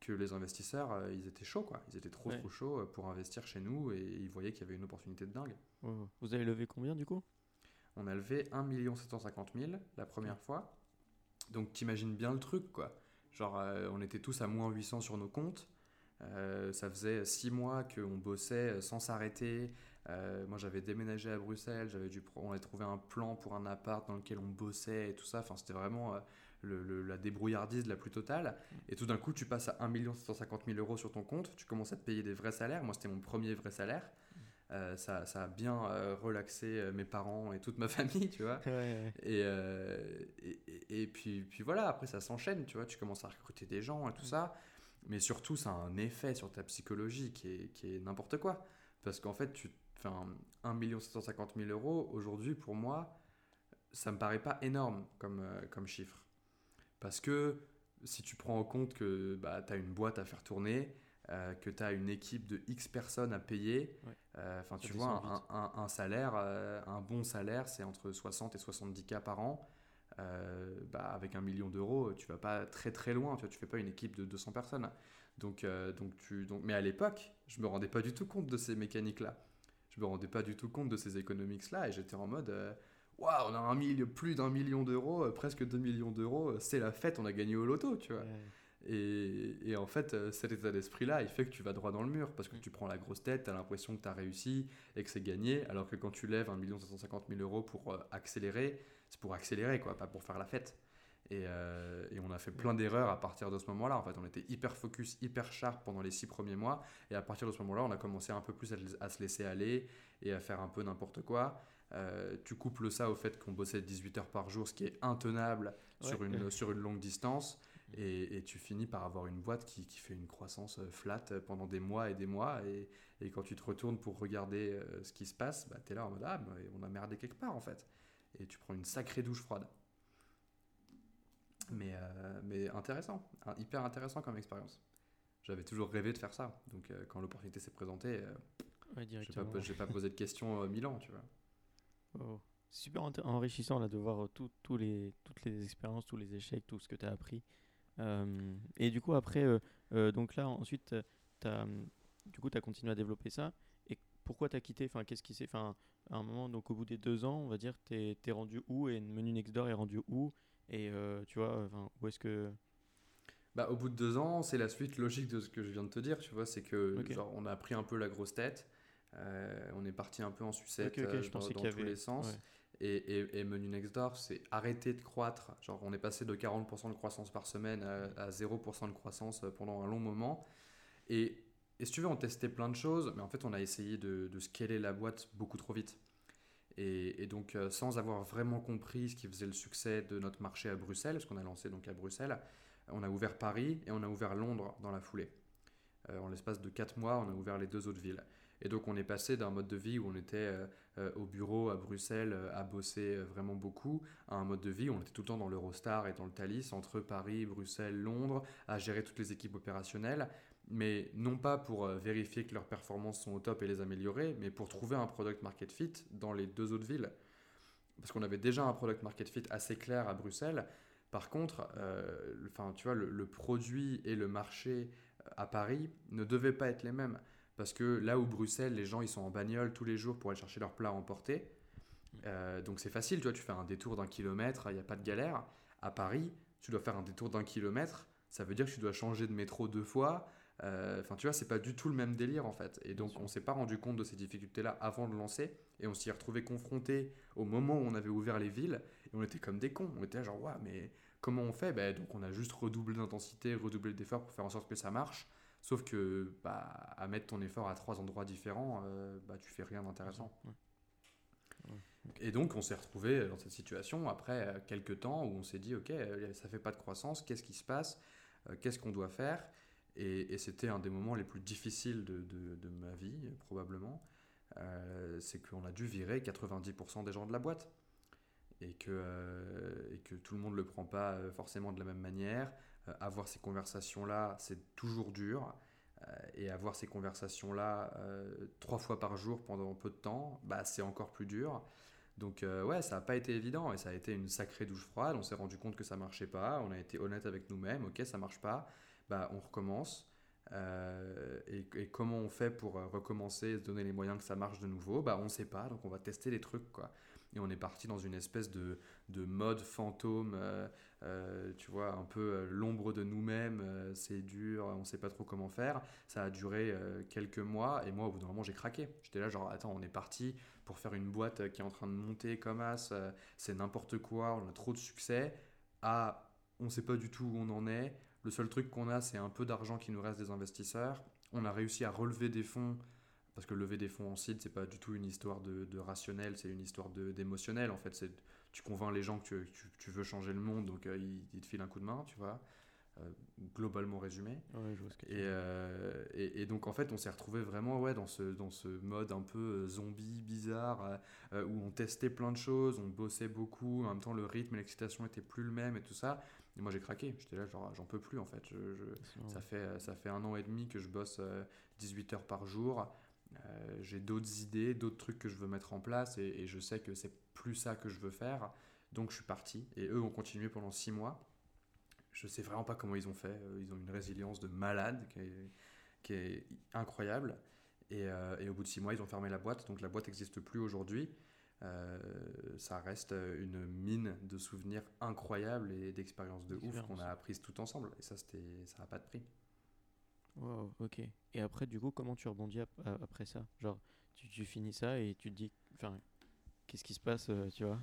que les investisseurs, ils étaient chauds. Quoi. Ils étaient trop, trop chauds pour investir chez nous et ils voyaient qu'il y avait une opportunité de dingue.
Vous avez levé combien du coup?
On a levé 1 750 000 la première fois. Donc t'imagines bien le truc, quoi. Genre, euh, on était tous à moins 800 sur nos comptes. Euh, ça faisait six mois qu'on bossait sans s'arrêter. Euh, moi, j'avais déménagé à Bruxelles. J'avais dû, on avait trouvé un plan pour un appart dans lequel on bossait et tout ça. Enfin, c'était vraiment la débrouillardise la plus totale. Et tout d'un coup, tu passes à 1 750 000 euros sur ton compte. Tu commences à te payer des vrais salaires. Moi, c'était mon premier vrai salaire. Euh, ça, ça, a bien euh, relaxé euh, mes parents et toute ma famille, tu vois. Et, et, et, puis, puis voilà, après ça s'enchaîne, tu vois, tu commences à recruter des gens et tout ça. Mais surtout, ça a un effet sur ta psychologie qui est, qui est n'importe quoi. Parce qu'en fait, tu fais 1 750 000 euros, aujourd'hui, pour moi, ça me paraît pas énorme comme, comme chiffre. Parce que si tu prends en compte que bah, tu as une boîte à faire tourner, euh, que tu as une équipe de X personnes à payer. Euh, enfin, tu vois, un, salaire, euh, un bon salaire, c'est entre 60 et 70 k par an. Bah, avec un million d'euros, tu vas pas très très loin. Tu vois, tu fais pas une équipe de 200 personnes. Donc, donc tu, donc, mais à l'époque, je me rendais pas du tout compte de ces mécaniques-là. Je me rendais pas du tout compte de ces économics-là et j'étais en mode waouh, on a un million, plus d'un million d'euros, presque 2 millions d'euros, c'est la fête, on a gagné au loto, tu vois. Et, en fait, euh, cet état d'esprit-là, il fait que tu vas droit dans le mur parce que tu prends la grosse tête, tu as l'impression que tu as réussi et que c'est gagné, alors que quand tu lèves 1 750 000 euros pour euh, accélérer, c'est pour accélérer, quoi, pas pour faire la fête. Euh, et, on a fait plein d'erreurs à partir de ce moment-là. En fait, on était hyper focus, hyper sharp pendant les six premiers mois. Et à partir de ce moment-là, on a commencé un peu plus à, se laisser aller et à faire un peu n'importe quoi. tu couples ça au fait qu'on bossait 18 heures par jour, ce qui est intenable sur, une, sur une longue distance. Et, tu finis par avoir une boîte qui, qui, fait une croissance euh, flat pendant des mois et des mois. Et, et quand tu te retournes pour regarder euh, ce qui se passe, bah, tu es là en mode Ah, on a merdé quelque part en fait. Et tu prends une sacrée douche froide. Mais, euh, mais intéressant, hyper intéressant comme expérience. J'avais toujours rêvé de faire ça. Donc quand l'opportunité s'est présentée, ouais, je n'ai pas, posé de questions mille ans, tu vois.
Oh. Super enrichissant là, de voir tout, les, toutes les expériences, tous les échecs, tout ce que tu as appris. Euh, et du coup, après, euh, euh, donc là, ensuite, as, du coup, tu as continué à développer ça. Et pourquoi tu as quitté? Enfin, qu'est-ce qui s'est Enfin, à un moment, donc au bout des deux ans, on va dire, tu es, rendu où? Et Menu Nextdoor est rendu où? Et tu vois, où est-ce que.
Bah, au bout de deux ans, c'est la suite logique de ce que je viens de te dire, tu vois, c'est que genre, on a pris un peu la grosse tête, on est parti un peu en sucette je dans, dans tous les sens. Et, et, Menu Next Door, c'est arrêter de croître. Genre, on est passé de 40% de croissance par semaine à, 0% de croissance pendant un long moment. Et, et, si tu veux, on testait plein de choses, mais en fait, on a essayé de, de scaler la boîte beaucoup trop vite. Et, donc, euh, sans avoir vraiment compris ce qui faisait le succès de notre marché à Bruxelles, parce qu'on a lancé donc à Bruxelles, on a ouvert Paris et on a ouvert Londres dans la foulée. Euh, en l'espace de 4 mois, on a ouvert les deux autres villes. Et donc on est passé d'un mode de vie où on était euh, au bureau à Bruxelles à bosser vraiment beaucoup à un mode de vie où on était tout le temps dans l'Eurostar et dans le Thalys entre Paris, Bruxelles, Londres à gérer toutes les équipes opérationnelles. Mais non pas pour vérifier que leurs performances sont au top et les améliorer, mais pour trouver un product market fit dans les deux autres villes. Parce qu'on avait déjà un product market fit assez clair à Bruxelles. Par contre, enfin, tu vois, le, produit et le marché à Paris ne devaient pas être les mêmes. Parce que là où Bruxelles, les gens ils sont en bagnole tous les jours pour aller chercher leur plat à emporter. Euh, donc c'est facile, tu vois, tu fais un détour d'un kilomètre, il n'y a pas de galère. À Paris, tu dois faire un détour d'un kilomètre, ça veut dire que tu dois changer de métro deux fois. Euh, enfin, tu vois, c'est pas du tout le même délire en fait. Et donc, on s'est pas rendu compte de ces difficultés-là avant de lancer. Et on s'y est retrouvé confronté au moment où on avait ouvert les villes. Et on était comme des cons. On était genre, ouais, mais comment on fait? Ben, Donc, on a juste redoublé d'intensité, redoublé d'efforts pour faire en sorte que ça marche. Sauf que, bah, à mettre ton effort à trois endroits différents, euh, bah, tu fais rien d'intéressant. Et donc, on s'est retrouvé dans cette situation après euh, quelques temps où on s'est dit, ok, ça fait pas de croissance, qu'est-ce qui se passe? Qu'est-ce qu'on doit faire? Et, c'était un des moments les plus difficiles de, ma vie, probablement. Euh, c'est qu'on a dû virer 90% des gens de la boîte. Et que, euh, tout le monde ne le prend pas euh, forcément de la même manière. avoir ces conversations-là, c'est toujours dur. et avoir ces conversations-là trois fois par jour pendant peu de temps, bah, c'est encore plus dur. Donc ouais, ça n'a pas été évident et ça a été une sacrée douche froide. On s'est rendu compte que ça marchait pas. On a été honnête avec nous-mêmes. Ok, ça marche pas bah, on recommence. Euh, et, comment on fait pour euh, recommencer et se donner les moyens que ça marche de nouveau? Bah, On ne sait pas, donc on va tester les trucs. Quoi. Et on est parti dans une espèce de, de mode fantôme, euh, tu vois, un peu l'ombre de nous-mêmes, c'est dur, on ne sait pas trop comment faire. Ça a duré quelques mois et moi, au bout d'un moment, j'ai craqué. J'étais là, genre, attends, on est parti pour faire une boîte qui est en train de monter comme as, c'est n'importe quoi, on a trop de succès. Ah, on ne sait pas du tout où on en est le seul truc qu'on a, c'est un peu d'argent qui nous reste des investisseurs. On a réussi à relever des fonds, parce que lever des fonds en site, c'est pas du tout une histoire de, rationnel, c'est une histoire d'émotionnel. En fait, c'est tu convaincs les gens que tu, veux changer le monde, donc euh, ils, te filent un coup de main, tu vois. Euh, globalement résumé. Euh, et, et, donc en fait on s'est retrouvé vraiment ouais, dans, ce, dans ce mode un peu zombie bizarre où on testait plein de choses, on bossait beaucoup, en même temps le rythme et l'excitation étaient plus le même et tout ça. Et moi j'ai craqué, j'étais là genre j'en peux plus en fait. Je, ça, fait, ça fait un an et demi que je bosse 18 euh, heures par jour. Euh, j'ai d'autres idées, d'autres trucs que je veux mettre en place et, je sais que c'est plus ça que je veux faire. Donc je suis parti et eux ont continué pendant 6 mois. Je sais vraiment pas comment ils ont fait. Euh, ils ont une résilience de malade qui est, qui est incroyable. Et, et, au bout de 6 mois, ils ont fermé la boîte. Donc la boîte n'existe plus aujourd'hui. Euh, ça reste une mine de souvenirs incroyables et d'expériences de ouf qu'on a apprises tout ensemble. Et ça, c'était, ça n'a pas de prix.
Wow, ok. Et après, du coup, comment tu rebondis après ça? Genre, tu, tu, finis ça et tu te dis, enfin, qu'est-ce qui se passe, euh, tu vois?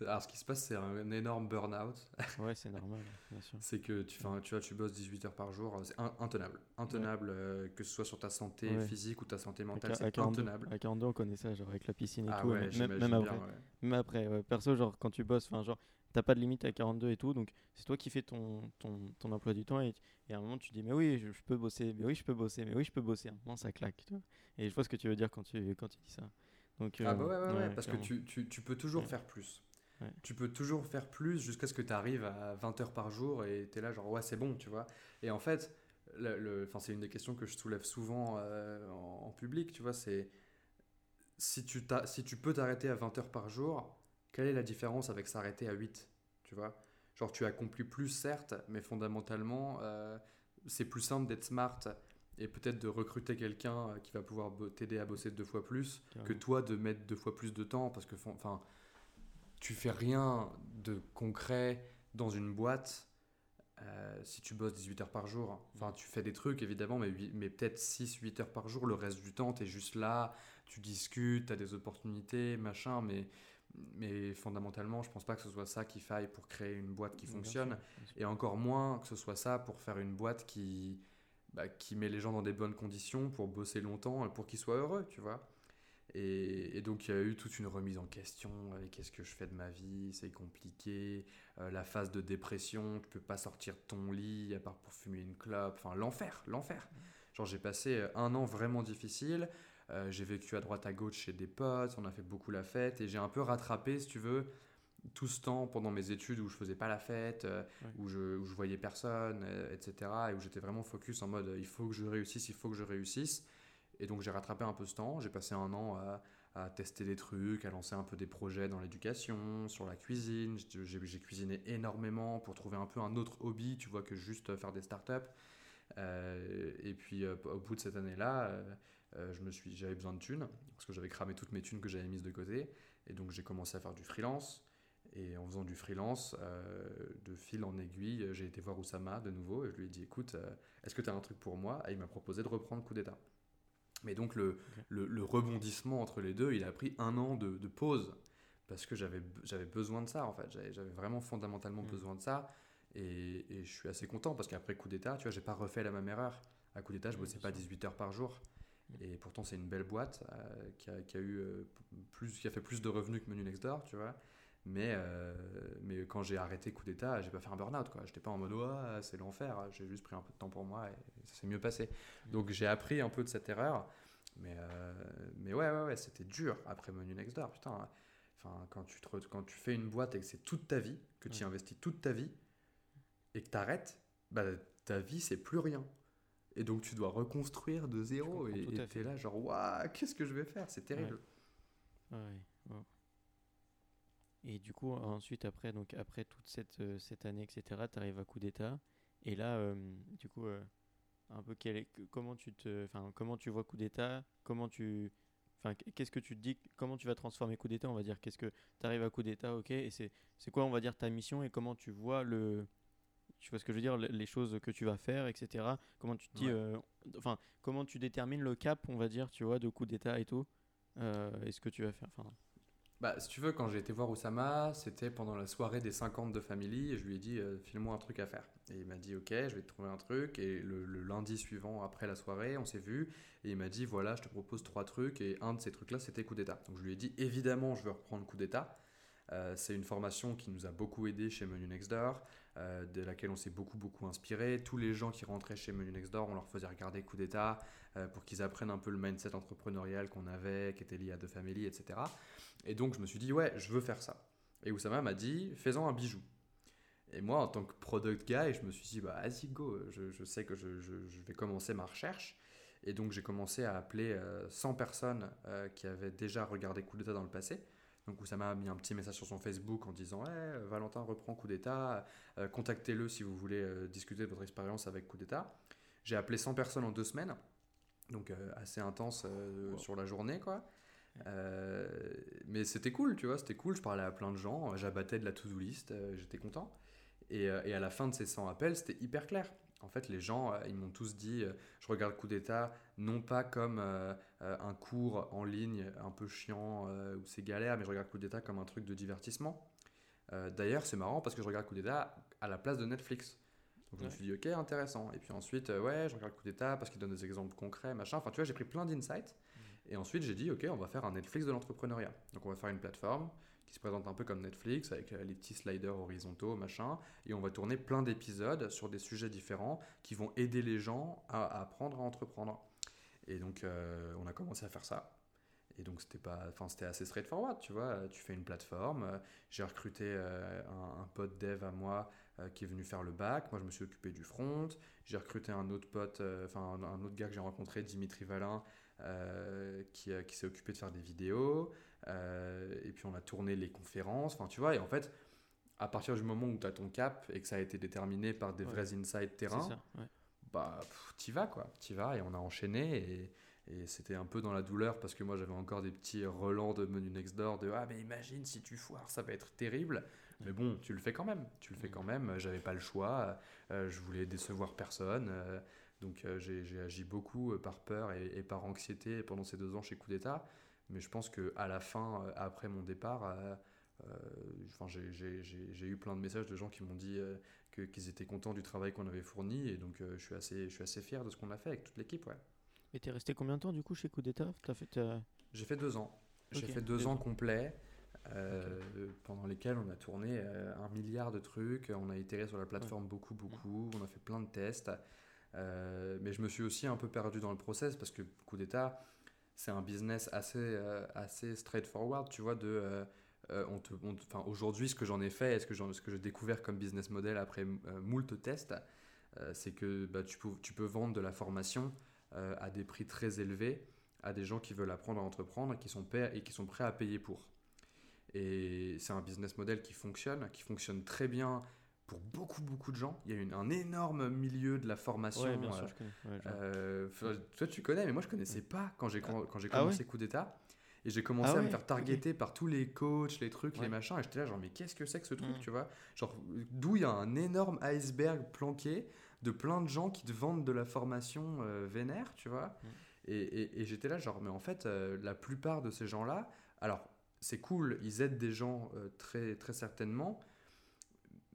Alors, ce qui se passe, c'est un énorme burn-out.
Ouais, c'est normal, bien sûr.
c'est que tu, tu, vois, tu bosses 18 heures par jour, c'est intenable. Intenable, euh, que ce soit sur ta santé physique ou ta santé mentale, c'est intenable.
À 42, on connaît ça, genre avec la piscine et ah tout. Ouais, même, même, après. Bien, même après, perso, genre quand tu bosses, enfin, genre, t'as pas de limite à 42 et tout, donc c'est toi qui fais ton, ton, ton, emploi du temps et, et, à un moment tu dis mais oui je, peux bosser, mais oui je peux bosser, mais oui je peux bosser, à un moment ça claque, tu vois. Et je vois ce que tu veux dire quand tu, quand tu dis ça. Donc,
ah bah ouais, ouais, ouais parce que tu, tu, tu, peux toujours faire plus. Tu peux toujours faire plus jusqu'à ce que tu arrives à 20 heures par jour et tu es là, genre, ouais, c'est bon, tu vois. Et en fait, le, c'est une des questions que je soulève souvent euh, en, public, tu vois, c'est si tu, si tu peux t'arrêter à 20 heures par jour, quelle est la différence avec s'arrêter à 8 Tu vois? Genre, tu accomplis plus, certes, mais fondamentalement, euh, c'est plus simple d'être smart et peut-être de recruter quelqu'un qui va pouvoir t'aider à bosser deux fois plus que toi de mettre deux fois plus de temps parce que, enfin, tu fais rien de concret dans une boîte euh, si tu bosses 18 heures par jour. Enfin, tu fais des trucs évidemment, mais, mais peut-être 6-8 heures par jour. Le reste du temps, tu es juste là, tu discutes, tu as des opportunités, machin, mais, mais fondamentalement, je pense pas que ce soit ça qu'il faille pour créer une boîte qui fonctionne. Et encore moins que ce soit ça pour faire une boîte qui, bah, qui met les gens dans des bonnes conditions pour bosser longtemps et pour qu'ils soient heureux, tu vois. Et, donc il y a eu toute une remise en question, qu'est-ce que je fais de ma vie, c'est compliqué, euh, la phase de dépression, tu peux pas sortir de ton lit à part pour fumer une clope, enfin l'enfer, l'enfer. Genre j'ai passé un an vraiment difficile, euh, j'ai vécu à droite à gauche chez des potes, on a fait beaucoup la fête et j'ai un peu rattrapé, si tu veux, tout ce temps pendant mes études où je faisais pas la fête, euh, où, je, où je voyais personne, etc. Et où j'étais vraiment focus en mode il faut que je réussisse, il faut que je réussisse. Et donc j'ai rattrapé un peu ce temps. J'ai passé un an à, tester des trucs, à lancer un peu des projets dans l'éducation, sur la cuisine. J'ai cuisiné énormément pour trouver un peu un autre hobby, tu vois, que juste faire des startups. Euh, et puis euh, au bout de cette année-là, euh, je me suis, j'avais besoin de thunes parce que j'avais cramé toutes mes thunes que j'avais mises de côté. Et donc j'ai commencé à faire du freelance. Et en faisant du freelance, de fil en aiguille, j'ai été voir Oussama de nouveau et je lui ai dit écoute, est-ce que tu as un truc pour moi? Et il m'a proposé de reprendre Coup d'État. Mais donc le, le, rebondissement entre les deux, il a pris un an de, de pause parce que j'avais besoin de ça en fait. J'avais vraiment fondamentalement mm. besoin de ça. Et, et, je suis assez content parce qu'après coup d'état, tu vois, j'ai pas refait la même erreur. À coup d'état, je bossais pas 18 heures par jour. Mm. Et pourtant, c'est une belle boîte euh, qui, a, qui, a, eu euh, plus, qui a fait plus de revenus que Menu Next Door, tu vois. Mais, euh, mais quand j'ai arrêté coup d'état, j'ai pas fait un burn-out, quoi. J'étais pas en mode, ah, c'est l'enfer. J'ai juste pris un peu de temps pour moi et ça s'est mieux passé. Mm. Donc j'ai appris un peu de cette erreur. Mais, mais ouais, ouais, ouais, c'était dur après Menu Next Door, putain. Enfin, quand tu, te, quand tu fais une boîte et que c'est toute ta vie, que tu y investis toute ta vie, et que tu arrêtes, bah, ta vie, c'est plus rien. Et donc, tu dois reconstruire de zéro. Et tu es là, genre, waouh, qu'est-ce que je vais faire? C'est terrible.
Ouais. Et du coup, ensuite, après, donc, après toute cette, euh, cette année, etc., tu arrives à coup d'état. Et là, euh, du coup, euh, un peu quel est, comment, tu te, comment tu vois coup d'état? Comment tu Enfin, qu'est-ce que tu te dis? Comment tu vas transformer coup d'état? On va dire, qu'est-ce que tu arrives à coup d'état, ok Et c'est quoi, on va dire, ta mission? Et comment tu vois le. Tu vois ce que je veux dire? Les choses que tu vas faire, etc. Comment tu te dis. Euh, enfin, comment tu détermines le cap, on va dire, tu vois, de coup d'état et tout euh, Et ce que tu vas faire? Enfin,
bah, si tu veux, quand j'ai été voir Oussama, c'était pendant la soirée des 50 de Family et je lui ai dit euh, file-moi un truc à faire. Et il m'a dit ok, je vais te trouver un truc. Et le, lundi suivant, après la soirée, on s'est vu et il m'a dit voilà, je te propose trois trucs et un de ces trucs-là, c'était coup d'état. Donc je lui ai dit évidemment, je veux reprendre coup d'état. Euh, c'est une formation qui nous a beaucoup aidé chez Menu Next Door, euh, de laquelle on s'est beaucoup beaucoup inspiré. Tous les gens qui rentraient chez Menu Next Door, on leur faisait regarder coup d'état pour qu'ils apprennent un peu le mindset entrepreneurial qu'on avait, qui était lié à The Family, etc. Et donc, je me suis dit, ouais, je veux faire ça. Et Oussama m'a dit, fais-en un bijou. Et moi, en tant que product guy, je me suis dit, bah, vas-y, go, je, sais que je, vais commencer ma recherche. Et donc, j'ai commencé à appeler 100 euh, personnes euh, qui avaient déjà regardé Coup d'État dans le passé. Donc, Oussama a mis un petit message sur son Facebook en disant, ouais, Valentin reprend Coup d'État, euh, contactez-le si vous voulez discuter de votre expérience avec Coup d'État. J'ai appelé 100 personnes en deux semaines, donc assez intense sur la journée, quoi. Euh, mais c'était cool, tu vois, c'était cool. Je parlais à plein de gens, j'abattais de la to-do list, euh, j'étais content. Et, euh, et, à la fin de ces 100 appels, c'était hyper clair. En fait, les gens, ils m'ont tous dit, je regarde Coup d'État, non pas comme un cours en ligne un peu chiant où c'est galère, mais je regarde Coup d'État comme un truc de divertissement. D'ailleurs, c'est marrant parce que je regarde Coup d'État à la place de Netflix. Donc je me suis dit, ok, intéressant. Et puis ensuite, ouais, je regarde Coup d'État parce qu'il donne des exemples concrets, machin. Enfin, tu vois, j'ai pris plein d'insights. Et ensuite, j'ai dit, OK, on va faire un Netflix de l'entrepreneuriat. Donc, on va faire une plateforme qui se présente un peu comme Netflix avec euh, les petits sliders horizontaux, machin. Et on va tourner plein d'épisodes sur des sujets différents qui vont aider les gens à, apprendre à entreprendre. Et donc, euh, on a commencé à faire ça. Et donc, c'était pas, enfin, assez straightforward, tu vois. Tu fais une plateforme. J'ai recruté euh, un, pote dev à moi qui est venu faire le bac. Moi, je me suis occupé du front. J'ai recruté un autre pote, enfin, un, autre gars que j'ai rencontré, Dimitri Valin, euh, qui, qui s'est occupé de faire des vidéos. Euh, et puis on a tourné les conférences. Enfin, tu vois, et en fait, à partir du moment où tu as ton cap et que ça a été déterminé par des vrais insights terrain, bah, t'y vas, quoi. T'y vas et on a enchaîné. Et, et c'était un peu dans la douleur parce que moi j'avais encore des petits relents de menu next door de Ah, mais imagine si tu foires, ça va être terrible. Mais bon, tu le fais quand même. Tu le fais quand même. J'avais pas le choix. Euh, je voulais décevoir personne. Donc euh, j'ai agi beaucoup euh, par peur et, par anxiété pendant ces deux ans chez Coup d'État. Mais je pense qu'à la fin, euh, après mon départ, j'ai eu plein de messages de gens qui m'ont dit qu'ils étaient contents du travail qu'on avait fourni. Et donc je, suis assez, je suis assez fier de ce qu'on a fait avec toute l'équipe. Ouais.
Et es resté combien de temps du coup chez Coup d'État? Fait,
J'ai fait deux ans. J'ai fait deux ans complets. pendant lesquels on a tourné un milliard de trucs, on a itéré sur la plateforme beaucoup, beaucoup, on a fait plein de tests. Euh, mais je me suis aussi un peu perdu dans le process parce que coup d'État, c'est un business assez, euh, assez straightforward, tu vois, de... Euh, enfin, aujourd'hui, ce que j'en ai fait, que, ce que j'ai découvert comme business model après moult tests, c'est que bah, tu, peux, vendre de la formation à des prix très élevés à des gens qui veulent apprendre à entreprendre et qui sont, et qui sont prêts à payer pour. Et c'est un business model qui fonctionne, qui fonctionne très bien pour beaucoup, beaucoup de gens. Il y a une, un énorme milieu de la formation. Ouais, euh, euh, toi, tu connais, mais moi, je connaissais pas quand j'ai quand, j'ai ah commencé Coup d'État. Et j'ai commencé
Ah
à me
ouais,
faire targeter par tous les coachs, les trucs, les
Ouais.
machins. Et j'étais là, genre, mais qu'est-ce que c'est que ce truc,
Mm.
tu vois? Genre, d'où il y a un énorme iceberg planqué de plein de gens qui te vendent de la formation euh, vénère, tu vois?
Mm.
Et, et- et j'étais là, genre, mais en fait, euh, la plupart de ces gens-là, alors, c'est cool, ils aident des gens très, très certainement,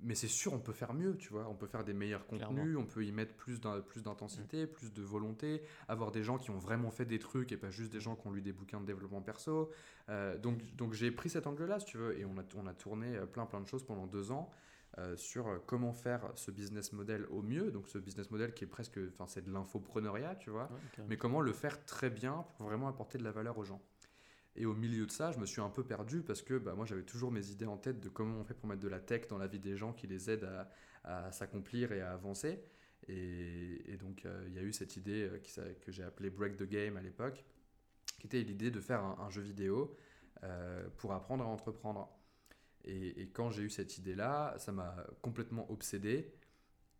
mais c'est sûr, on peut faire mieux, tu vois. On peut faire des meilleurs contenus,
Clairement.
on peut y mettre plus d'in- plus d'intensité, plus de volonté, avoir des gens qui ont vraiment fait des trucs et pas juste des gens qui ont lu des bouquins de développement perso. Euh, donc donc j'ai pris cet angle-là, si tu veux, et on a, on a tourné euh, plein plein de choses pendant deux ans. euh, sur comment faire ce business model au mieux, donc ce business model qui est presque, enfin c'est de l'infopreneuriat, tu vois,
Ouais,
mais comment le faire très bien pour vraiment apporter de la valeur aux gens. Et au milieu de ça, je me suis un peu perdu parce que bah, moi j'avais toujours mes idées en tête de comment on fait pour mettre de la tech dans la vie des gens qui les aide à, s'accomplir et à avancer. Et, donc euh, il y a eu cette idée euh, que j'ai appelée Break the Game à l'époque, qui était l'idée de faire un, jeu vidéo euh, pour apprendre à entreprendre. Et, quand j'ai eu cette idée-là, ça m'a complètement obsédé.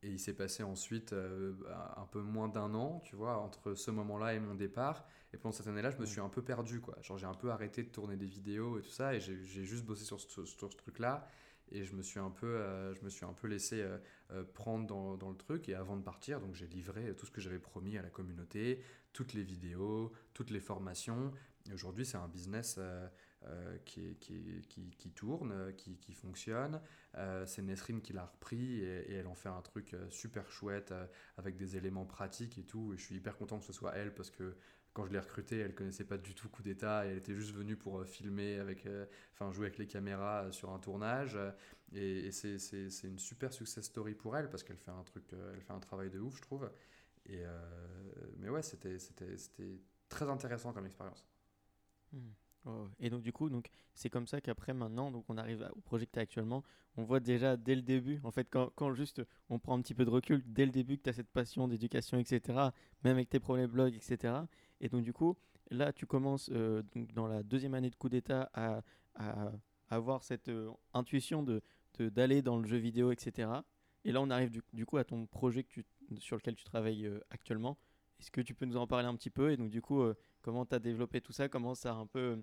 Et il s'est passé ensuite un peu moins d'un an, tu vois, entre ce moment-là et mon départ. Et pendant cette année-là, je me suis un peu perdu, quoi. Genre, j'ai un peu arrêté de tourner des vidéos et tout ça, et j'ai juste bossé sur ce, sur ce truc-là. Et je me suis un peu, euh, je me suis un peu laissé euh, euh, prendre dans, dans le truc. Et avant de partir, donc j'ai livré tout ce que j'avais promis à la communauté, toutes les vidéos, toutes les formations. Et aujourd'hui, c'est un business qui, est- qui, est- qui, qui tourne, qui, qui fonctionne. C'est Nesrine qui l'a repris et, et elle en fait un truc super chouette avec des éléments pratiques et tout. Et je suis hyper content que ce soit elle parce que quand je l'ai recrutée, elle connaissait pas du tout coup d'état. et Elle était juste venue pour euh, filmer avec, euh, enfin jouer avec les caméras euh, sur un tournage. et, et c'est, une super success story pour elle parce qu'elle fait un truc, elle fait un travail de ouf, je trouve. Et mais ouais, c'était, très intéressant comme expérience.
Hmm. Ouais. Et donc du coup, donc c'est comme ça qu'après maintenant, donc on arrive au projet que tu actuellement, on voit déjà dès le début, en fait, quand, quand juste on prend un petit peu de recul, dès le début que tu as cette passion d'éducation, etc., même avec tes premiers blogs, etc. Et donc du coup, là, tu commences euh, dans la deuxième année de coup d'État à, avoir cette euh, intuition de d'aller dans le jeu vidéo, etc. Et là, on arrive du, coup à ton projet sur lequel tu travailles euh, actuellement. Est-ce que tu peux nous en parler un petit peu? Et donc du coup, comment tu as développé tout ça? Comment ça a un peu...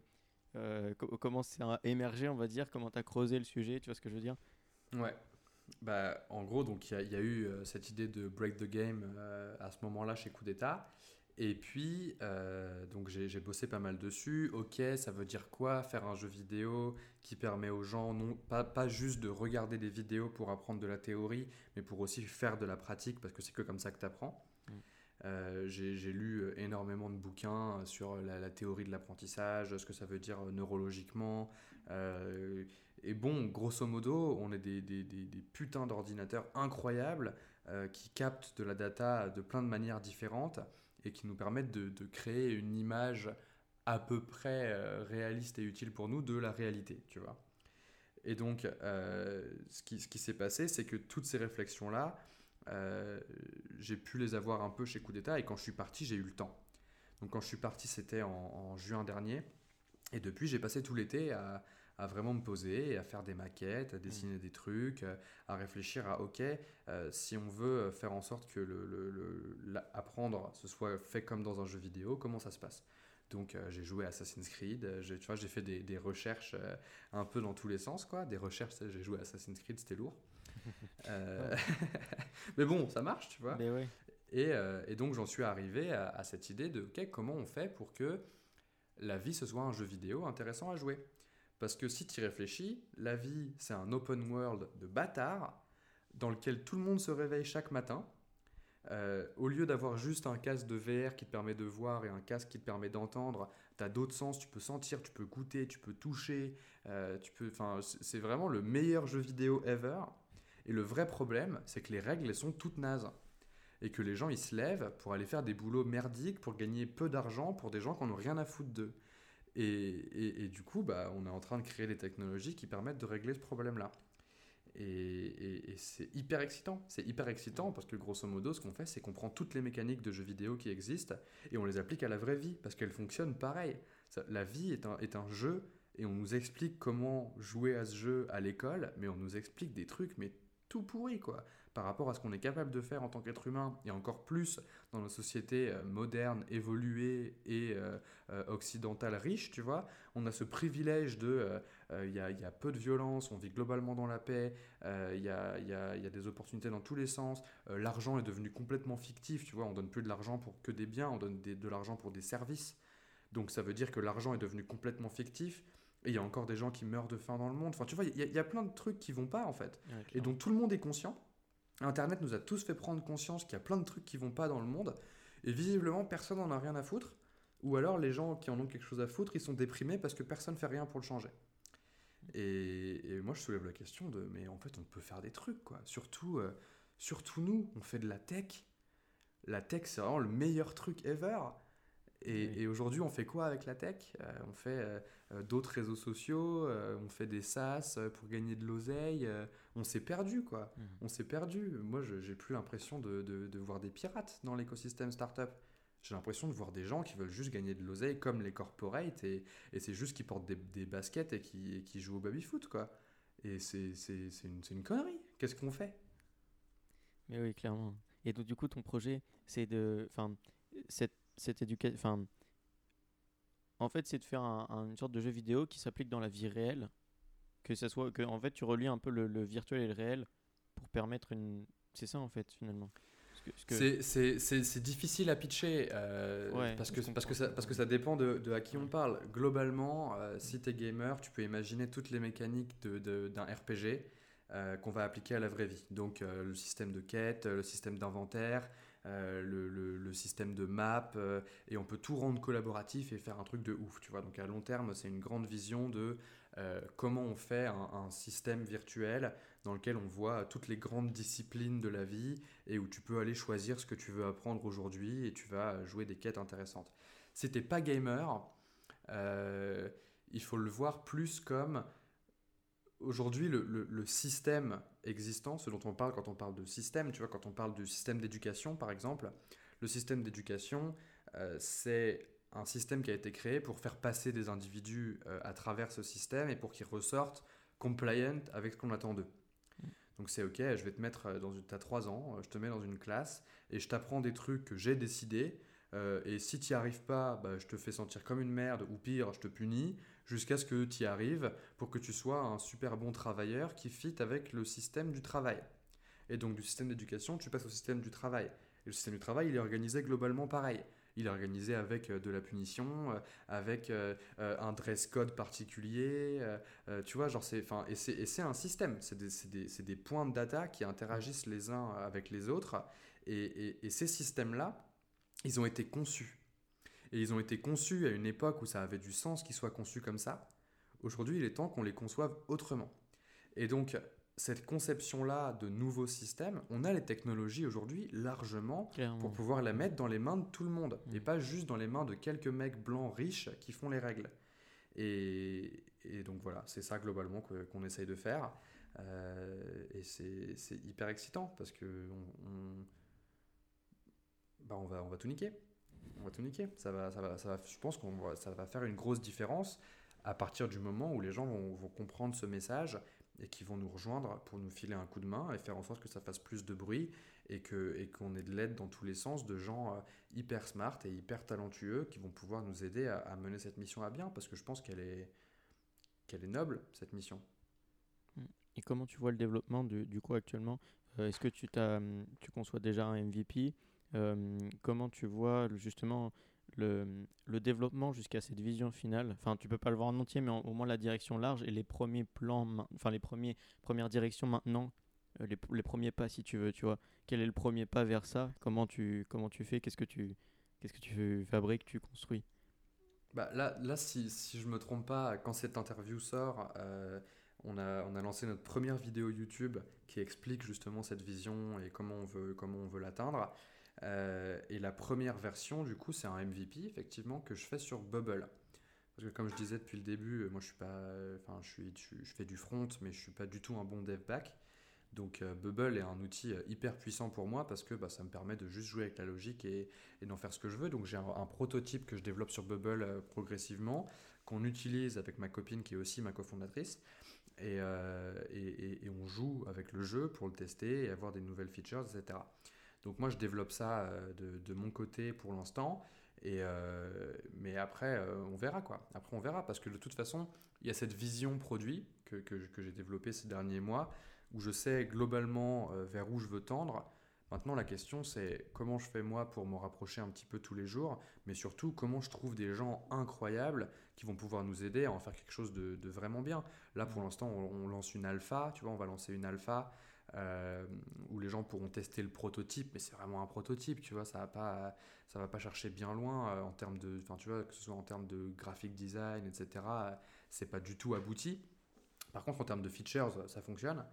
co- comment émergé, on va dire? Comment tu as creusé le sujet? Tu vois ce que je veux dire?
Ouais. Bah, en gros, il y, a- eu cette idée de break the game à ce moment-là chez Coup d'État. Et puis, euh, donc j'ai bossé pas mal dessus. Ok, ça veut dire quoi Faire un jeu vidéo qui permet aux gens, non, pas, pas juste de regarder des vidéos pour apprendre de la théorie, mais pour aussi faire de la pratique, parce que c'est que comme ça que tu apprends.
Mm.
Euh, j'ai lu euh, énormément de bouquins sur la, la théorie de l'apprentissage, ce que ça veut dire neurologiquement. Euh, et bon, grosso modo, on est des, des, des- des putains d'ordinateurs incroyables qui captent de la data de plein de manières différentes et qui nous permettent de, créer une image à peu près euh, réaliste et utile pour nous de la réalité, tu vois. Et donc, euh, ce qui, s'est passé, c'est que toutes ces réflexions-là, euh, j'ai pu les avoir un peu chez Coup d'État et quand je suis parti, j'ai eu le temps. Donc quand je suis parti, c'était en juin dernier. Et depuis, j'ai passé tout l'été à, à vraiment me poser et à faire des maquettes, à dessiner des trucs, à réfléchir à, ok, euh, si on veut faire en sorte que le, le- apprendre ce soit fait comme dans un jeu vidéo, comment ça se passe? Donc euh, j'ai joué à Assassin's Creed, euh, j'ai- tu vois, j'ai fait des, des recherches euh, un peu dans tous les sens, quoi. Des recherches, j'ai joué à Assassin's Creed, c'était lourd. Mais bon, ça marche, tu vois.
Mais ouais.
Et, et donc j'en suis arrivé à, à cette idée de ok, comment on fait pour que la vie ce soit un jeu vidéo intéressant à jouer? Parce que si tu y réfléchis, la vie c'est un open world de bâtard dans lequel tout le monde se réveille chaque matin. Euh, au lieu d'avoir juste un casque de VR qui te permet de voir et un casque qui te permet d'entendre, tu as d'autres sens, tu peux sentir, tu peux goûter, tu peux toucher, euh, tu peux, c'est vraiment le meilleur jeu vidéo ever. Et le vrai problème, c'est que les règles, elles sont toutes nazes et que les gens ils se lèvent pour aller faire des boulots merdiques pour gagner peu d'argent pour des gens qui n'ont rien à foutre d'eux. Et, du coup, bah, on est en train de créer des technologies qui permettent de régler ce problème-là. Et, c'est hyper excitant. C'est hyper excitant parce que grosso modo, ce qu'on fait, c'est qu'on prend toutes les mécaniques de jeux vidéo qui existent et on les applique à la vraie vie parce qu'elles fonctionnent pareil. La vie est un, est un jeu et on nous explique comment jouer à ce jeu à l'école, mais on nous explique des trucs, mais tout pourri quoi. Par rapport à ce qu'on est capable de faire en tant qu'être humain, et encore plus dans nos sociétés euh, modernes, évoluées et euh, euh, occidentales riches, tu vois, on a ce privilège de, il y, a, peu de violence, on vit globalement dans la paix, il y a, y, a, des opportunités dans tous les sens, l'argent est devenu complètement fictif, tu vois, on donne plus de l'argent pour que des biens, on donne de l'argent pour des services, donc ça veut dire que l'argent est devenu complètement fictif, et il y a encore des gens qui meurent de faim dans le monde. Enfin, tu vois, il y, a plein de trucs qui vont pas, en fait. et donc, tout le monde est conscient. Internet nous a tous fait prendre conscience qu'il y a plein de trucs qui vont pas dans le monde. Et visiblement, personne n'en a rien à foutre. Ou alors, les gens qui en ont quelque chose à foutre, ils sont déprimés parce que personne ne fait rien pour le changer. Et, moi, je soulève la question de, mais en fait, on peut faire des trucs, quoi. Surtout, euh, surtout nous, on fait de la tech. La tech, c'est vraiment le meilleur truc ever. Et, aujourd'hui, on fait quoi avec la tech? Euh, On fait euh, euh, d'autres réseaux sociaux, on fait des SaaS pour gagner de l'oseille. on s'est perdu, quoi. Mhm. On s'est perdu. Moi, je j'ai plus l'impression de, de, voir des pirates dans l'écosystème startup. J'ai l'impression de voir des gens qui veulent juste gagner de l'oseille comme les corporates et, et c'est juste qu'ils portent des, des, baskets et qui, qui jouent au baby-foot, quoi. Et c'est une, une connerie. Qu'est-ce qu'on fait?
Mais oui, clairement. Et donc, du coup, ton projet, c'est de. Enfin, cette cette éducation. Enfin, en fait, c'est de faire une sorte de jeu vidéo qui s'applique dans la vie réelle. Que ça soit. Que, en fait, tu relis un peu le, virtuel et le réel pour permettre une. C'est ça, en fait, finalement.
C'est difficile à pitcher euh, parce, que, parce, que ça, parce que ça dépend de, de à qui on parle. Globalement, euh, si tu es gamer, tu peux imaginer toutes les mécaniques d'un de, RPG euh, qu'on va appliquer à la vraie vie. Donc le système de quête, le système d'inventaire, euh, le, système de map, euh, et on peut tout rendre collaboratif et faire un truc de ouf, tu vois. Donc à long terme, c'est une grande vision de euh, comment on fait un, système virtuel dans lequel on voit toutes les grandes disciplines de la vie et où tu peux aller choisir ce que tu veux apprendre aujourd'hui et tu vas jouer des quêtes intéressantes. Si t'es pas gamer, il faut le voir plus comme aujourd'hui, le, système existant, ce dont on parle quand on parle de système, tu vois, quand on parle du système d'éducation, par exemple, le système d'éducation, euh, c'est un système qui a été créé pour faire passer des individus euh, à travers ce système et pour qu'ils ressortent compliant avec ce qu'on attend d'eux. Mm. Donc c'est ok, je vais te mettre euh, dans une... T'as 3 ans, je te mets dans une classe et je t'apprends des trucs que j'ai décidés. Et si tu n'y arrives pas, bah, je te fais sentir comme une merde ou pire, je te punis jusqu'à ce que tu y arrives pour que tu sois un super bon travailleur qui fit avec le système du travail. Et donc du système d'éducation, tu passes au système du travail. Et le système du travail, il est organisé globalement pareil. Il est organisé avec euh, de la punition, euh, avec euh, un dress code particulier. tu vois, genre c'est, et c'est un système. C'est des, des, des, points de data qui interagissent les uns avec les autres. Et ces systèmes-là, ils ont été conçus et ils ont été conçus à une époque où ça avait du sens qu'ils soient conçus comme ça. Aujourd'hui, il est temps qu'on les conçoive autrement. Et donc, cette conception-là de nouveaux systèmes, on a les technologies aujourd'hui largement pour pouvoir la mettre dans les mains de tout le monde mm. et pas juste dans les mains de quelques mecs blancs riches qui font les règles. Et, donc voilà, c'est ça globalement qu'on essaye de faire. Euh, et c'est hyper excitant parce que on, bah on, va, on va tout niquer on va tout niquer. Ça va, ça va, ça va, je pense que ça va faire une grosse différence à partir du moment où les gens vont, comprendre ce message et qui vont nous rejoindre pour nous filer un coup de main et faire en sorte que ça fasse plus de bruit et que et qu'on ait de l'aide dans tous les sens de gens euh, hyper smart et hyper talentueux qui vont pouvoir nous aider à, mener cette mission à bien parce que je pense qu'elle est qu'elle est noble cette mission.
Et comment tu vois le développement du, du coup actuellement? Euh, Est-ce que tu, as, tu conçois déjà un MVP comment tu vois justement le, le développement jusqu'à cette vision finale? Enfin, tu peux pas le voir en entier, mais au moins la direction large et les premiers plans, enfin les premiers, premières directions maintenant, euh, les, les, premiers pas si tu veux, tu vois. Quel est le premier pas vers ça? Comment tu, comment tu fais? Qu'est-ce que tu, qu'est-ce que tu fabriques, tu construis?
Bah là, là si, si je me trompe pas, quand cette interview sort, euh, on, a, on a lancé notre première vidéo YouTube qui explique justement cette vision et comment on veut, comment on veut l'atteindre. Euh, et la première version, du coup, c'est un MVP, effectivement, que je fais sur Bubble. Parce que comme je disais depuis le début, moi je suis pas, enfin je fais du front, mais je suis pas du tout un bon dev back. Donc euh, Bubble est un outil euh, hyper puissant pour moi parce que bah, ça me permet de juste jouer avec la logique et, d'en faire ce que je veux. Donc j'ai un, prototype que je développe sur Bubble progressivement, qu'on utilise avec ma copine qui est aussi ma cofondatrice. et, on joue avec le jeu pour le tester et avoir des nouvelles features, etc. Donc moi, je développe ça de, de mon côté pour l'instant. Et mais après, on verra quoi. Après, on verra parce que de toute façon, il y a cette vision produit que, que, que j'ai développée ces derniers mois où je sais globalement vers où je veux tendre. Maintenant, la question, c'est comment je fais moi pour m'en rapprocher un petit peu tous les jours, mais surtout comment je trouve des gens incroyables qui vont pouvoir nous aider à en faire quelque chose de, vraiment bien. Là, pour l'instant, on, lance une alpha, tu vois, on va lancer une alpha euh, où les gens pourront tester le prototype, mais c'est vraiment un prototype, tu vois, ça va pas, ça va pas chercher bien loin euh, en termes de, enfin, tu vois, que ce soit en termes de graphic design, etc. c'est pas du tout abouti. Par contre, en termes de features, ça fonctionne.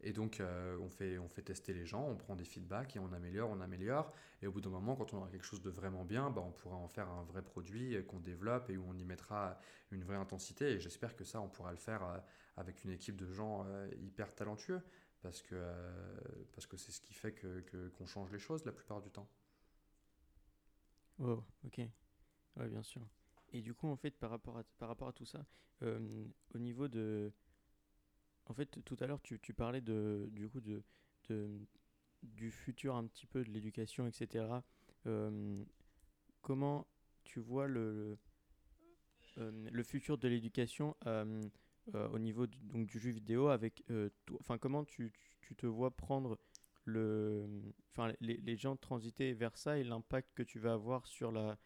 Et donc, euh, on, fait, on fait tester les gens, on prend des feedbacks et on améliore, on améliore. Et au bout d'un moment, quand on aura quelque chose de vraiment bien, bah, on pourra en faire un vrai produit qu'on développe et où on y mettra une vraie intensité. Et j'espère que ça, on pourra le faire euh, avec une équipe de gens euh, hyper talentueux parce que parce que c'est ce qui fait que qu'on change les choses la plupart du temps.
Oh, ok. Ouais, bien sûr. Et du coup, en fait, par rapport à, par rapport à tout ça, au niveau de en fait, tout à l'heure, tu, tu, parlais de, du coup de, de, du futur un petit peu de l'éducation, etc. Euh, comment tu vois le, le, euh, futur de l'éducation euh, au niveau du, donc, du jeu vidéo avec enfin comment tu, tu, te vois prendre le enfin les, les gens transiter vers ça et l'impact que tu vas avoir sur la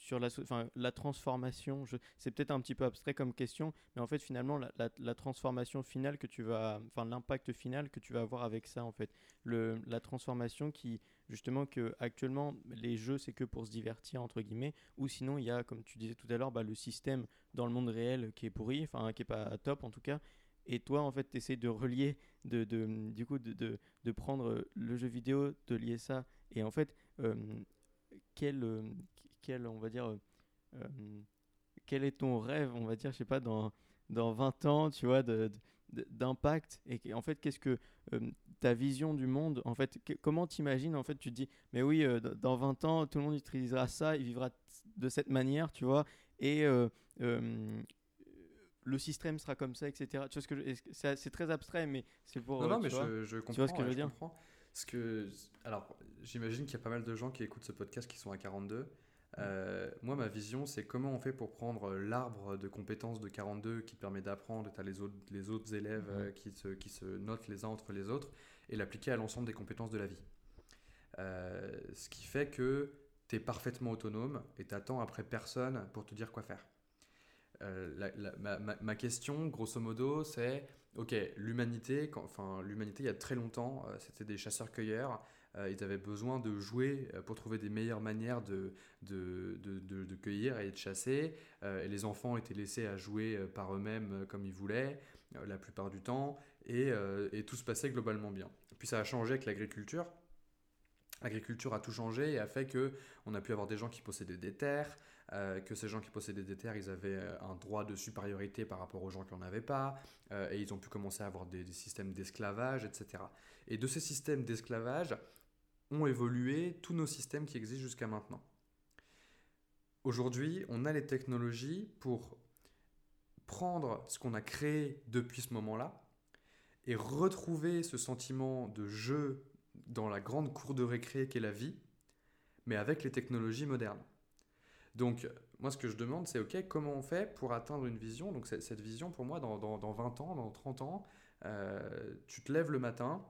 sur la, la transformation. C'est peut-être un petit peu abstrait comme question, mais en fait, finalement, la, transformation finale que tu vas, enfin, l'impact final que tu vas avoir avec ça, en fait, le, la transformation qui, justement, que actuellement, les jeux, c'est que pour se divertir, entre guillemets, ou sinon, il y a, comme tu disais tout à l'heure, bah, le système dans le monde réel qui est pourri, enfin, qui est pas top en tout cas. Et toi, en fait, tu essaies de relier, de, de, du coup, de, de, de, prendre le jeu vidéo, de lier ça. Et en fait, euh, quel, euh, quel, on va dire, euh, euh, quel est ton rêve, on va dire, je sais pas, dans, dans 20 ans, tu vois, d'impact et en fait qu'est-ce que euh, ta vision du monde en fait comment t'imagines en fait tu te dis mais oui dans 20 ans tout le monde utilisera ça il vivra de cette manière tu vois et le système sera comme ça etc tu vois ce que c'est très abstrait mais c'est pour
non, non mais je, je, comprends tu vois ce que je veux dire. Parce que alors j'imagine qu'il y a pas mal de gens qui écoutent ce podcast qui sont à 42 euh, moi, ma vision, c'est comment on fait pour prendre l'arbre de compétences de 42 qui permet d'apprendre, tu as les autres, les autres élèves euh, qui, se, qui se notent les uns entre les autres, et l'appliquer à l'ensemble des compétences de la vie. Euh, ce qui fait que tu es parfaitement autonome et t'attends après personne pour te dire quoi faire. ma, ma, question, grosso modo, c'est ok, l'humanité, enfin l'humanité, il y a très longtemps, c'était des chasseurs-cueilleurs. Euh, ils avaient besoin de jouer euh, pour trouver des meilleures manières de, de, de, cueillir et de chasser. Euh, et les enfants étaient laissés à jouer par eux-mêmes comme ils voulaient la plupart du temps. Et, et, tout se passait globalement bien. Puis ça a changé avec l'agriculture. L'agriculture a tout changé et a fait que on a pu avoir des gens qui possédaient des terres, que ces gens qui possédaient des terres, ils avaient un droit de supériorité par rapport aux gens qui n'en avaient pas, et ils ont pu commencer à avoir des systèmes d'esclavage, etc. Et de ces systèmes d'esclavage, ont évolué tous nos systèmes qui existent jusqu'à maintenant. Aujourd'hui, on a les technologies pour prendre ce qu'on a créé depuis ce moment-là et retrouver ce sentiment de jeu dans la grande cour de récré qu'est la vie, mais avec les technologies modernes. Donc, moi, ce que je demande, c'est OK, comment on fait pour atteindre une vision? Donc, cette vision, pour moi, dans, 20 ans, dans 30 ans, euh, tu te lèves le matin,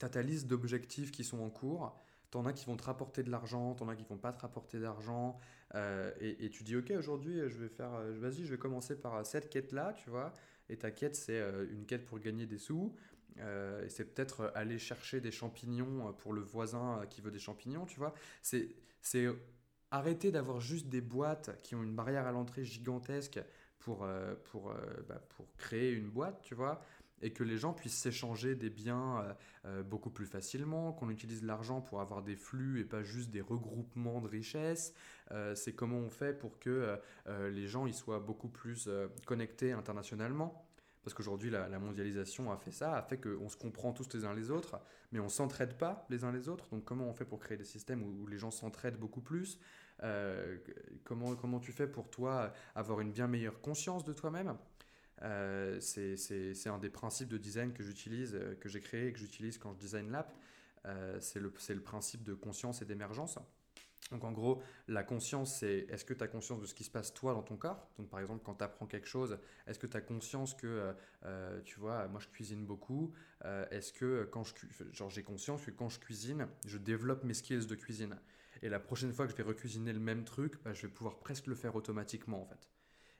tu as ta liste d'objectifs qui sont en cours, tu en as qui vont te rapporter de l'argent, tu en as qui vont pas te rapporter d'argent, euh, et, tu dis, ok, aujourd'hui, je vais faire, euh, vas-y, je vais commencer par cette quête-là, tu vois, et ta quête, c'est euh, une quête pour gagner des sous, et c'est peut-être aller chercher des champignons pour le voisin qui veut des champignons, tu vois. C'est arrêter d'avoir juste des boîtes qui ont une barrière à l'entrée gigantesque pour, pour, bah, pour créer une boîte, tu vois et que les gens puissent s'échanger des biens euh, euh, beaucoup plus facilement, qu'on utilise l'argent pour avoir des flux et pas juste des regroupements de richesses. Euh, c'est comment on fait pour que les gens y soient beaucoup plus connectés internationalement. Parce qu'aujourd'hui, la, mondialisation a fait ça, a fait qu'on se comprend tous les uns les autres, mais on s'entraide pas les uns les autres. Donc comment on fait pour créer des systèmes où, les gens s'entraident beaucoup plus? Comment, comment tu fais pour toi avoir une bien meilleure conscience de toi-même? C'est un des principes de design que j'utilise, que j'ai créé et que j'utilise quand je design l'app. c'est le, principe de conscience et d'émergence. Donc en gros, la conscience, c'est est-ce que tu as conscience de ce qui se passe toi dans ton corps? Donc par exemple, quand tu apprends quelque chose, est-ce que tu as conscience que, euh, euh, tu vois, moi je cuisine beaucoup, euh, est-ce que quand je, genre j'ai conscience que quand je cuisine, je développe mes skills de cuisine. Et la prochaine fois que je vais recuisiner le même truc, bah, je vais pouvoir presque le faire automatiquement en fait.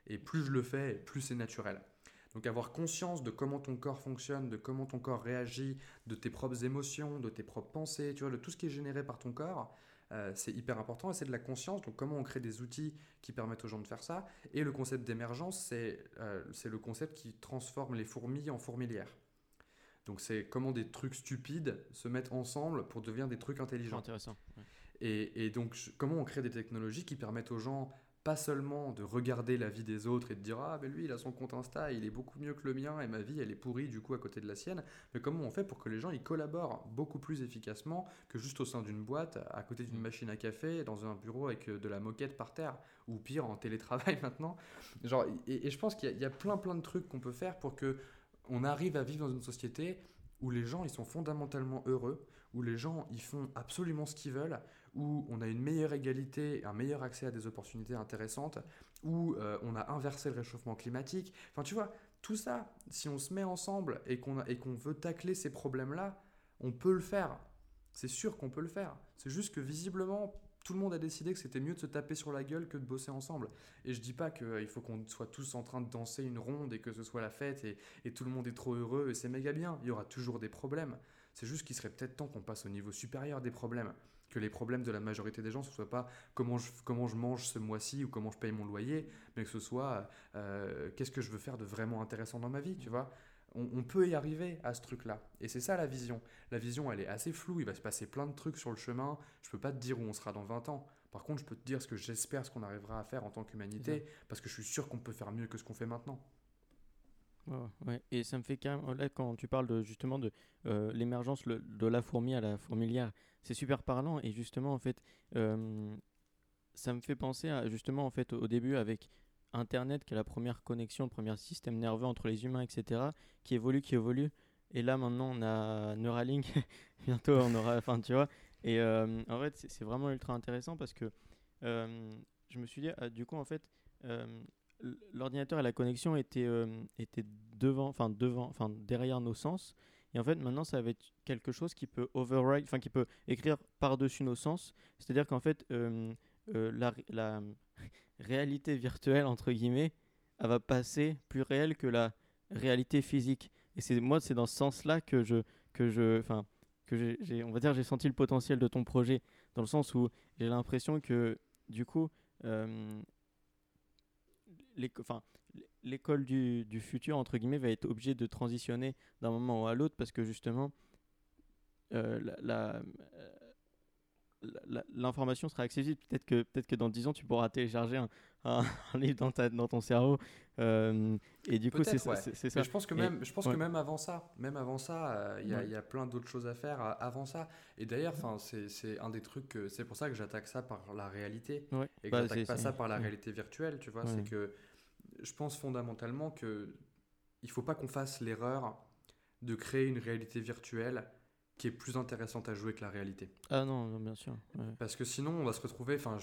Et plus je le fais, plus c'est naturel. Donc avoir conscience de comment ton corps fonctionne, de comment ton corps réagit, de tes propres émotions, de tes propres pensées, tu vois, de tout ce qui est généré par ton corps, euh, c'est hyper important et c'est de la conscience. Donc, comment on crée des outils qui permettent aux gens de faire ça Et le concept d'émergence, c'est euh, le concept qui transforme les fourmis en fourmilières. Donc, c'est comment des trucs stupides se mettent ensemble pour devenir des trucs intelligents.
Intéressant.
Et, et, donc, comment on crée des technologies qui permettent aux gens pas seulement de regarder la vie des autres et de dire ah ben lui il a son compte Insta il est beaucoup mieux que le mien et ma vie elle est pourrie du coup à côté de la sienne. Mais comment on fait pour que les gens ils collaborent beaucoup plus efficacement que juste au sein d'une boîte à côté d'une mm. machine à café dans un bureau avec euh, de la moquette par terre? Ou pire en télétravail maintenant? Genre et, je pense qu'il y, a plein plein de trucs qu'on peut faire pour que on arrive à vivre dans une société où les gens ils sont fondamentalement heureux où les gens ils font absolument ce qu'ils veulent où on a une meilleure égalité, un meilleur accès à des opportunités intéressantes, où euh, on a inversé le réchauffement climatique. Enfin, tu vois, tout ça, si on se met ensemble et qu'on veut tacler ces problèmes-là, on peut le faire. C'est sûr qu'on peut le faire. C'est juste que visiblement, tout le monde a décidé que c'était mieux de se taper sur la gueule que de bosser ensemble. Et je dis pas qu'il euh, faut qu'on soit tous en train de danser une ronde et que ce soit la fête et, et tout le monde est trop heureux et c'est méga bien. Il y aura toujours des problèmes. C'est juste qu'il serait peut-être temps qu'on passe au niveau supérieur des problèmes que les problèmes de la majorité des gens, ce soit pas comment je, comment je mange ce mois-ci ou comment je paye mon loyer, mais que ce soit euh, qu'est-ce que je veux faire de vraiment intéressant dans ma vie, tu vois. On, peut y arriver à ce truc-là. Et c'est ça la vision. La vision, elle est assez floue, il va se passer plein de trucs sur le chemin, je peux pas te dire où on sera dans 20 ans. Par contre, je peux te dire ce que j'espère, ce qu'on arrivera à faire en tant qu'humanité, parce que je suis sûr qu'on peut faire mieux que ce qu'on fait maintenant.
Et ça me fait quand là, quand tu parles de, justement de euh, l'émergence de la fourmi à la fourmilière, c'est super parlant. Et justement en fait ça me fait penser à justement en fait au début avec internet qui est la première connexion le premier système nerveux entre les humains etc qui évolue qui évolue. Et là maintenant on a Neuralink. Bientôt on aura enfin tu vois. Et en fait c'est vraiment ultra intéressant parce que je me suis dit ah, du coup en fait l'ordinateur et la connexion étaient, étaient devant enfin devant enfin derrière nos sens et en fait, maintenant, ça va être quelque chose qui peut override, enfin, qui peut écrire par-dessus nos sens. C'est-à-dire qu'en fait, euh, euh, la, la réalité virtuelle, entre guillemets, elle va passer plus réelle que la réalité physique. Et c'est moi, c'est dans ce sens-là que je, que je, enfin, que j'ai, on va dire, j'ai senti le potentiel de ton projet, dans le sens où j'ai l'impression que, du coup, euh, l'école du, du, futur, entre guillemets, va être obligée de transitionner d'un moment à l'autre parce que justement, euh, la, l'information sera accessible. Peut-être que, peut que dans 10 ans, tu pourras télécharger un, un, livre dans, ta, dans ton cerveau. Euh, et du coup, c'est ça.
je pense que même, je pense que même avant ça, même avant ça, euh, il y, a plein d'autres choses à faire avant ça. Et d'ailleurs, c'est un des trucs. C'est pour ça que j'attaque ça par la réalité et que bah, j'attaque pas ça par la réalité virtuelle. Tu vois, c'est que je pense fondamentalement que il faut pas qu'on fasse l'erreur de créer une réalité virtuelle qui est plus intéressante à jouer que la réalité.
Ah non, bien sûr.
Parce que sinon, on va se retrouver. Enfin,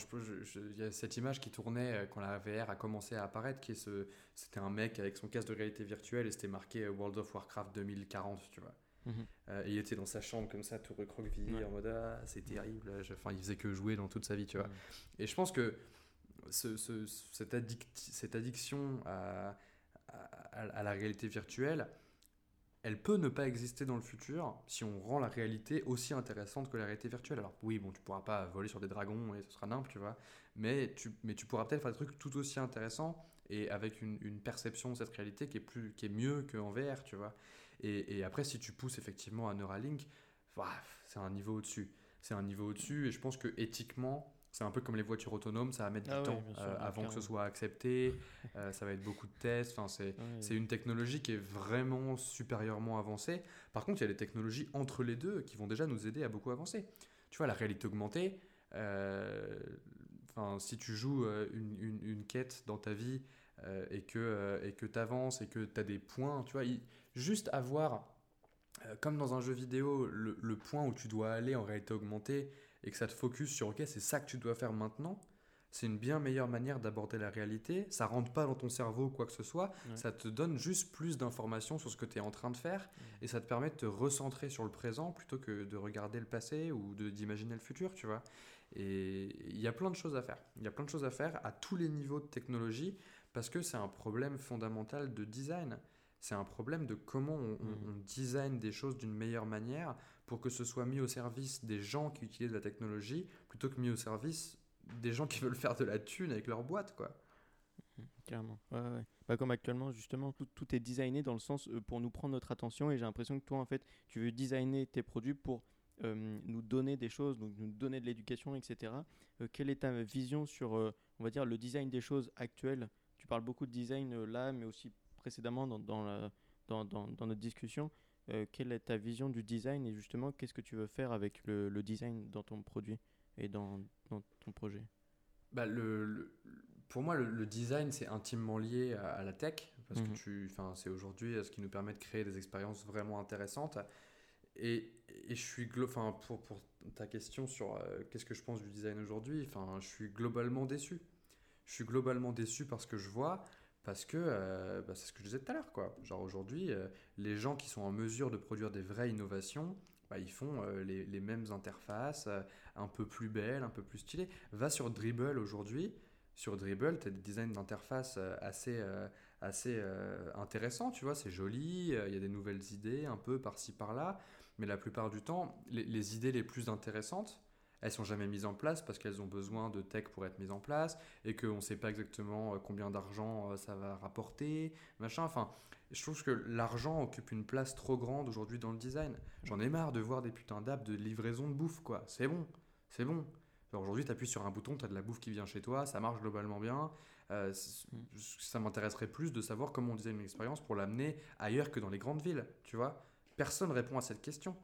il y a cette image qui tournait euh, quand la VR a commencé à apparaître, qui est ce, c'était un mec avec son casque de réalité virtuelle et c'était marqué euh, World of Warcraft 2040, tu vois. Mhm. Euh, et il était dans sa chambre comme ça, tout recroquevillé, en mode ah, c'est terrible. Enfin, il faisait que jouer dans toute sa vie, tu vois. Et je pense que ce, cette, addiction à, la réalité virtuelle, elle peut ne pas exister dans le futur si on rend la réalité aussi intéressante que la réalité virtuelle. Alors oui, bon, tu pourras pas voler sur des dragons et ce sera nimp, tu vois, mais tu, pourras peut-être faire des trucs tout aussi intéressants et avec une, perception de cette réalité qui est, plus, qui est mieux qu'en VR, tu vois. Et, et, après, si tu pousses effectivement à Neuralink, c'est un niveau au-dessus. C'est un niveau au-dessus et je pense que éthiquement, c'est un peu comme les voitures autonomes, ça va mettre du ah temps euh, avant que ce soit accepté, euh, ça va être beaucoup de tests, enfin, c'est une technologie qui est vraiment supérieurement avancée. Par contre, il y a des technologies entre les deux qui vont déjà nous aider à beaucoup avancer. Tu vois, la réalité augmentée, euh, si tu joues une, une, une, quête dans ta vie et que et que tu avances et que tu as des points, tu vois, juste avoir comme dans un jeu vidéo le, le, point où tu dois aller en réalité augmentée et que ça te focus sur ok c'est ça que tu dois faire maintenant c'est une bien meilleure manière d'aborder la réalité. Ça rentre pas dans ton cerveau ou quoi que ce soit. Ça te donne juste plus d'informations sur ce que tu es en train de faire et ça te permet de te recentrer sur le présent plutôt que de regarder le passé ou d'imaginer le futur, tu vois. Et il y a plein de choses à faire. Il y a plein de choses à faire à tous les niveaux de technologie parce que c'est un problème fondamental de design. C'est un problème de comment on, on, mm. design des choses d'une meilleure manière pour que ce soit mis au service des gens qui utilisent la technologie plutôt que mis au service des gens qui veulent faire de la thune avec leur boîte, quoi.
Carrément. Ouais, ouais. Bah, comme actuellement, justement, tout, tout, est designé dans le sens euh, pour nous prendre notre attention. Et j'ai l'impression que toi, en fait, tu veux designer tes produits pour euh, nous donner des choses, donc nous donner de l'éducation, etc. Euh, quelle est ta vision sur, on va dire, le design des choses actuelles? Tu parles beaucoup de design là, mais aussi précédemment dans, dans, la, dans, dans, notre discussion. quelle est ta vision du design et justement, qu'est-ce que tu veux faire avec le, le design dans ton produit et dans, dans ton projet?
Bah, le, Pour moi, le, design, c'est intimement lié à, la tech, parce que mhm. tu, c'est aujourd'hui ce qui nous permet de créer des expériences vraiment intéressantes. Et, et je suis, enfin, pour, pour ta question sur euh, qu'est-ce que je pense du design aujourd'hui, enfin, je suis globalement déçu. Je suis globalement déçu parce que je vois, parce que euh, bah, c'est ce que je disais tout à l'heure, quoi. Genre aujourd'hui, euh, les gens qui sont en mesure de produire des vraies innovations, bah, ils font euh, les, mêmes interfaces, un peu plus belles, un peu plus stylées. Va sur Dribble aujourd'hui. Sur Dribble, tu as des designs d'interface assez, assez intéressants, tu vois, c'est joli, il y a des nouvelles idées un peu par-ci par-là, mais la plupart du temps, les idées les plus intéressantes, elles sont jamais mises en place parce qu'elles ont besoin de tech pour être mises en place et qu'on ne sait pas exactement combien d'argent ça va rapporter, machin. Enfin, je trouve que l'argent occupe une place trop grande aujourd'hui dans le design. J'en ai marre de voir des putains d'apps de livraison de bouffe, quoi. C'est bon, c'est bon. Aujourd'hui, tu appuies sur un bouton, tu as de la bouffe qui vient chez toi, ça marche globalement bien. Euh, mm. ça m'intéresserait plus de savoir comment on design une expérience pour l'amener ailleurs que dans les grandes villes, tu vois. Personne répond à cette question.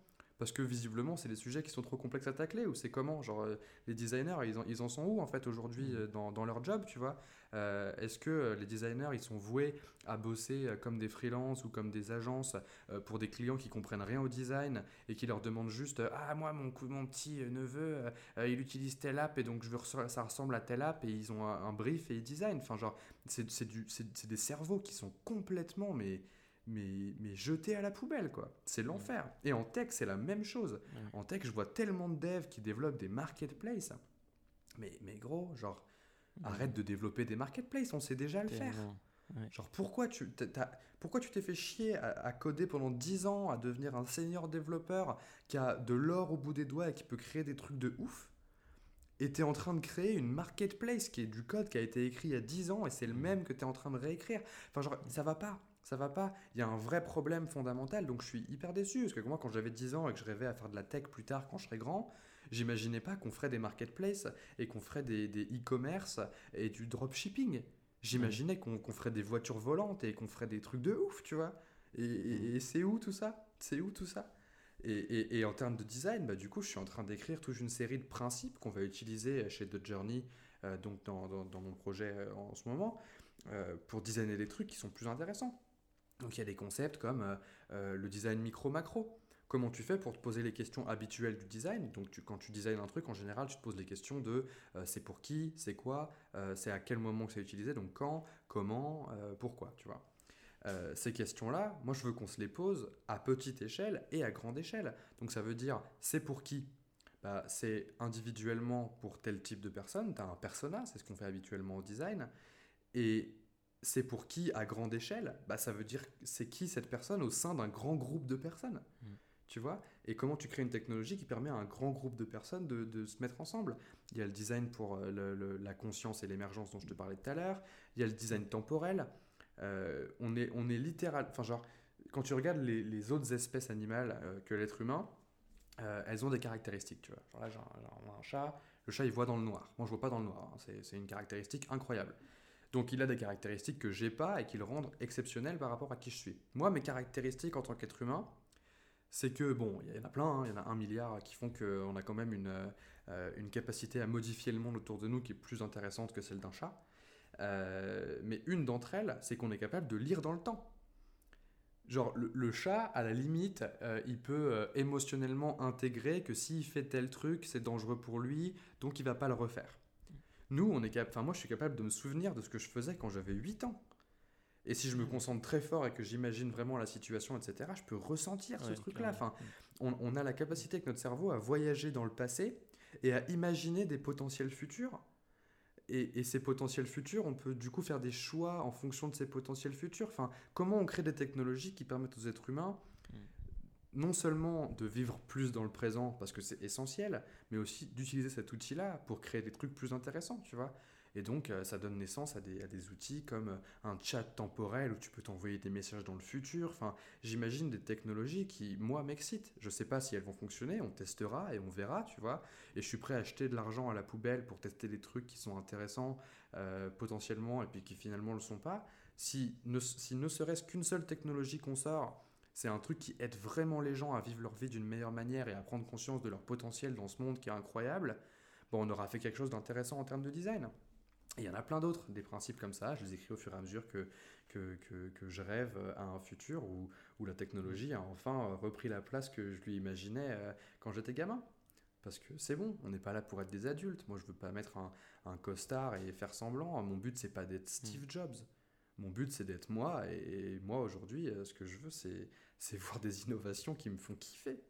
Parce que visiblement, c'est des sujets qui sont trop complexes à tacler ou c'est comment? Genre, euh, les designers, ils en, ils en, sont où en fait aujourd'hui mm. euh, dans, dans, leur job, tu vois? Euh, Est-ce que les designers, ils sont voués à bosser comme des freelances ou comme des agences pour des clients qui comprennent rien au design et qui leur demandent juste Ah, moi, mon, mon petit neveu, il utilise telle app et donc je veux ça ressemble à telle app et ils ont un, un brief et ils designent. Enfin, genre, c'est des cerveaux qui sont complètement, mais mais, mais jeté à la poubelle, quoi. C'est l'enfer. Et en tech, c'est la même chose. En tech, je vois tellement de devs qui développent des marketplaces. Mais, mais gros, genre, arrête de développer des marketplaces, on sait déjà le faire. Genre, pourquoi tu pourquoi tu t'es fait chier à, coder pendant 10 ans, à devenir un senior développeur qui a de l'or au bout des doigts et qui peut créer des trucs de ouf? Et tu es en train de créer une marketplace qui est du code qui a été écrit il y a 10 ans et c'est le même que tu es en train de réécrire. Enfin, genre, ça va pas ça va pas. Il y a un vrai problème fondamental, donc je suis hyper déçu. Parce que moi, quand j'avais 10 ans et que je rêvais à faire de la tech plus tard quand je serais grand, j'imaginais pas qu'on ferait des marketplaces et qu'on ferait des e-commerce et du dropshipping. J'imaginais qu'on ferait des voitures volantes et qu'on ferait des trucs de ouf, tu vois. Et, c'est où tout ça? C'est où tout ça? Et, et, en termes de design, bah, du coup, je suis en train d'écrire toute une série de principes qu'on va utiliser chez The Journey, euh, donc dans, dans, mon projet euh, en ce moment, euh, pour designer des trucs qui sont plus intéressants. Donc il y a des concepts comme euh, euh, le design micro-macro. Comment tu fais pour te poser les questions habituelles du design? Donc quand tu designes un truc, en général, tu te poses les questions de euh, c'est pour qui, c'est quoi, c'est à quel moment que c'est utilisé, donc quand, comment, pourquoi, tu vois? ces questions-là, moi je veux qu'on se les pose à petite échelle et à grande échelle. Donc ça veut dire c'est pour qui? Bah, C'est individuellement pour tel type de personne, tu as un persona, c'est ce qu'on fait habituellement au design. Et c'est pour qui à grande échelle? Bah, Ça veut dire c'est qui cette personne au sein d'un grand groupe de personnes. Mm. Tu vois? Et comment tu crées une technologie qui permet à un grand groupe de personnes de, se mettre ensemble? Il y a le design pour euh, la conscience et l'émergence dont je te parlais tout à l'heure. Il y a le design temporel. Euh, on, est, on est littéral. Enfin, genre, quand tu regardes les, autres espèces animales euh, que l'être humain, elles ont des caractéristiques. Tu vois Genre là, j'ai un, chat. Le chat, il voit dans le noir. Moi, je vois pas dans le noir. Hein. C'est une caractéristique incroyable. Donc il a des caractéristiques que j'ai pas et qui le rendent exceptionnel par rapport à qui je suis. Moi, mes caractéristiques en tant qu'être humain, c'est que, bon, il y en a plein, hein, il y en a un milliard qui font qu'on a quand même une, euh, une capacité à modifier le monde autour de nous qui est plus intéressante que celle d'un chat. mais une d'entre elles, c'est qu'on est capable de lire dans le temps. Genre, le, chat, à la limite, il peut émotionnellement intégrer que s'il fait tel truc, c'est dangereux pour lui, donc il va pas le refaire. Nous, on est capable, enfin moi je suis capable de me souvenir de ce que je faisais quand j'avais 8 ans. Et si je me concentre très fort et que j'imagine vraiment la situation, etc., je peux ressentir ce truc-là. Enfin, on, a la capacité avec notre cerveau à voyager dans le passé et à imaginer des potentiels futurs. Et, ces potentiels futurs, on peut du coup faire des choix en fonction de ces potentiels futurs. Enfin, comment on crée des technologies qui permettent aux êtres humains. Non seulement de vivre plus dans le présent parce que c'est essentiel, mais aussi d'utiliser cet outil-là pour créer des trucs plus intéressants, tu vois. Et donc, euh, ça donne naissance à des, outils comme euh, un chat temporel où tu peux t'envoyer des messages dans le futur. Enfin, j'imagine des technologies qui, moi, m'excitent. Je ne sais pas si elles vont fonctionner, on testera et on verra, tu vois. Et je suis prêt à acheter de l'argent à la poubelle pour tester des trucs qui sont intéressants euh, potentiellement et puis qui finalement ne le sont pas. Si ne, si ne serait-ce qu'une seule technologie qu'on sort, c'est un truc qui aide vraiment les gens à vivre leur vie d'une meilleure manière et à prendre conscience de leur potentiel dans ce monde qui est incroyable, bon, on aura fait quelque chose d'intéressant en termes de design il y en a plein d'autres, des principes comme ça. Je les écris au fur et à mesure que, que, que, je rêve à un futur où, où, la technologie a enfin repris la place que je lui imaginais euh, quand j'étais gamin. Parce que c'est bon, on n'est pas là pour être des adultes. Moi, je veux pas mettre un, un costard et faire semblant. Mon but, c'est pas d'être Steve mm. Jobs. Mon but, c'est d'être moi. Et, moi, aujourd'hui, euh, ce que je veux, c'est, voir des innovations qui me font kiffer.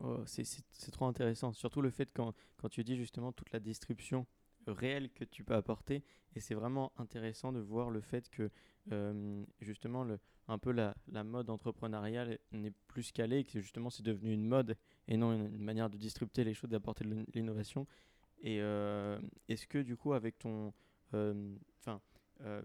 Oh, c'est, trop intéressant. Surtout le fait quand, quand tu dis justement toute la distribution réel que tu peux apporter. Et c'est vraiment intéressant de voir le fait que euh, justement le, un peu la, la mode entrepreneuriale n'est plus calée, que justement c'est devenu une mode et non une, manière de distribuer les choses, d'apporter de l'innovation. Et euh, est-ce que du coup avec ton, euh, enfin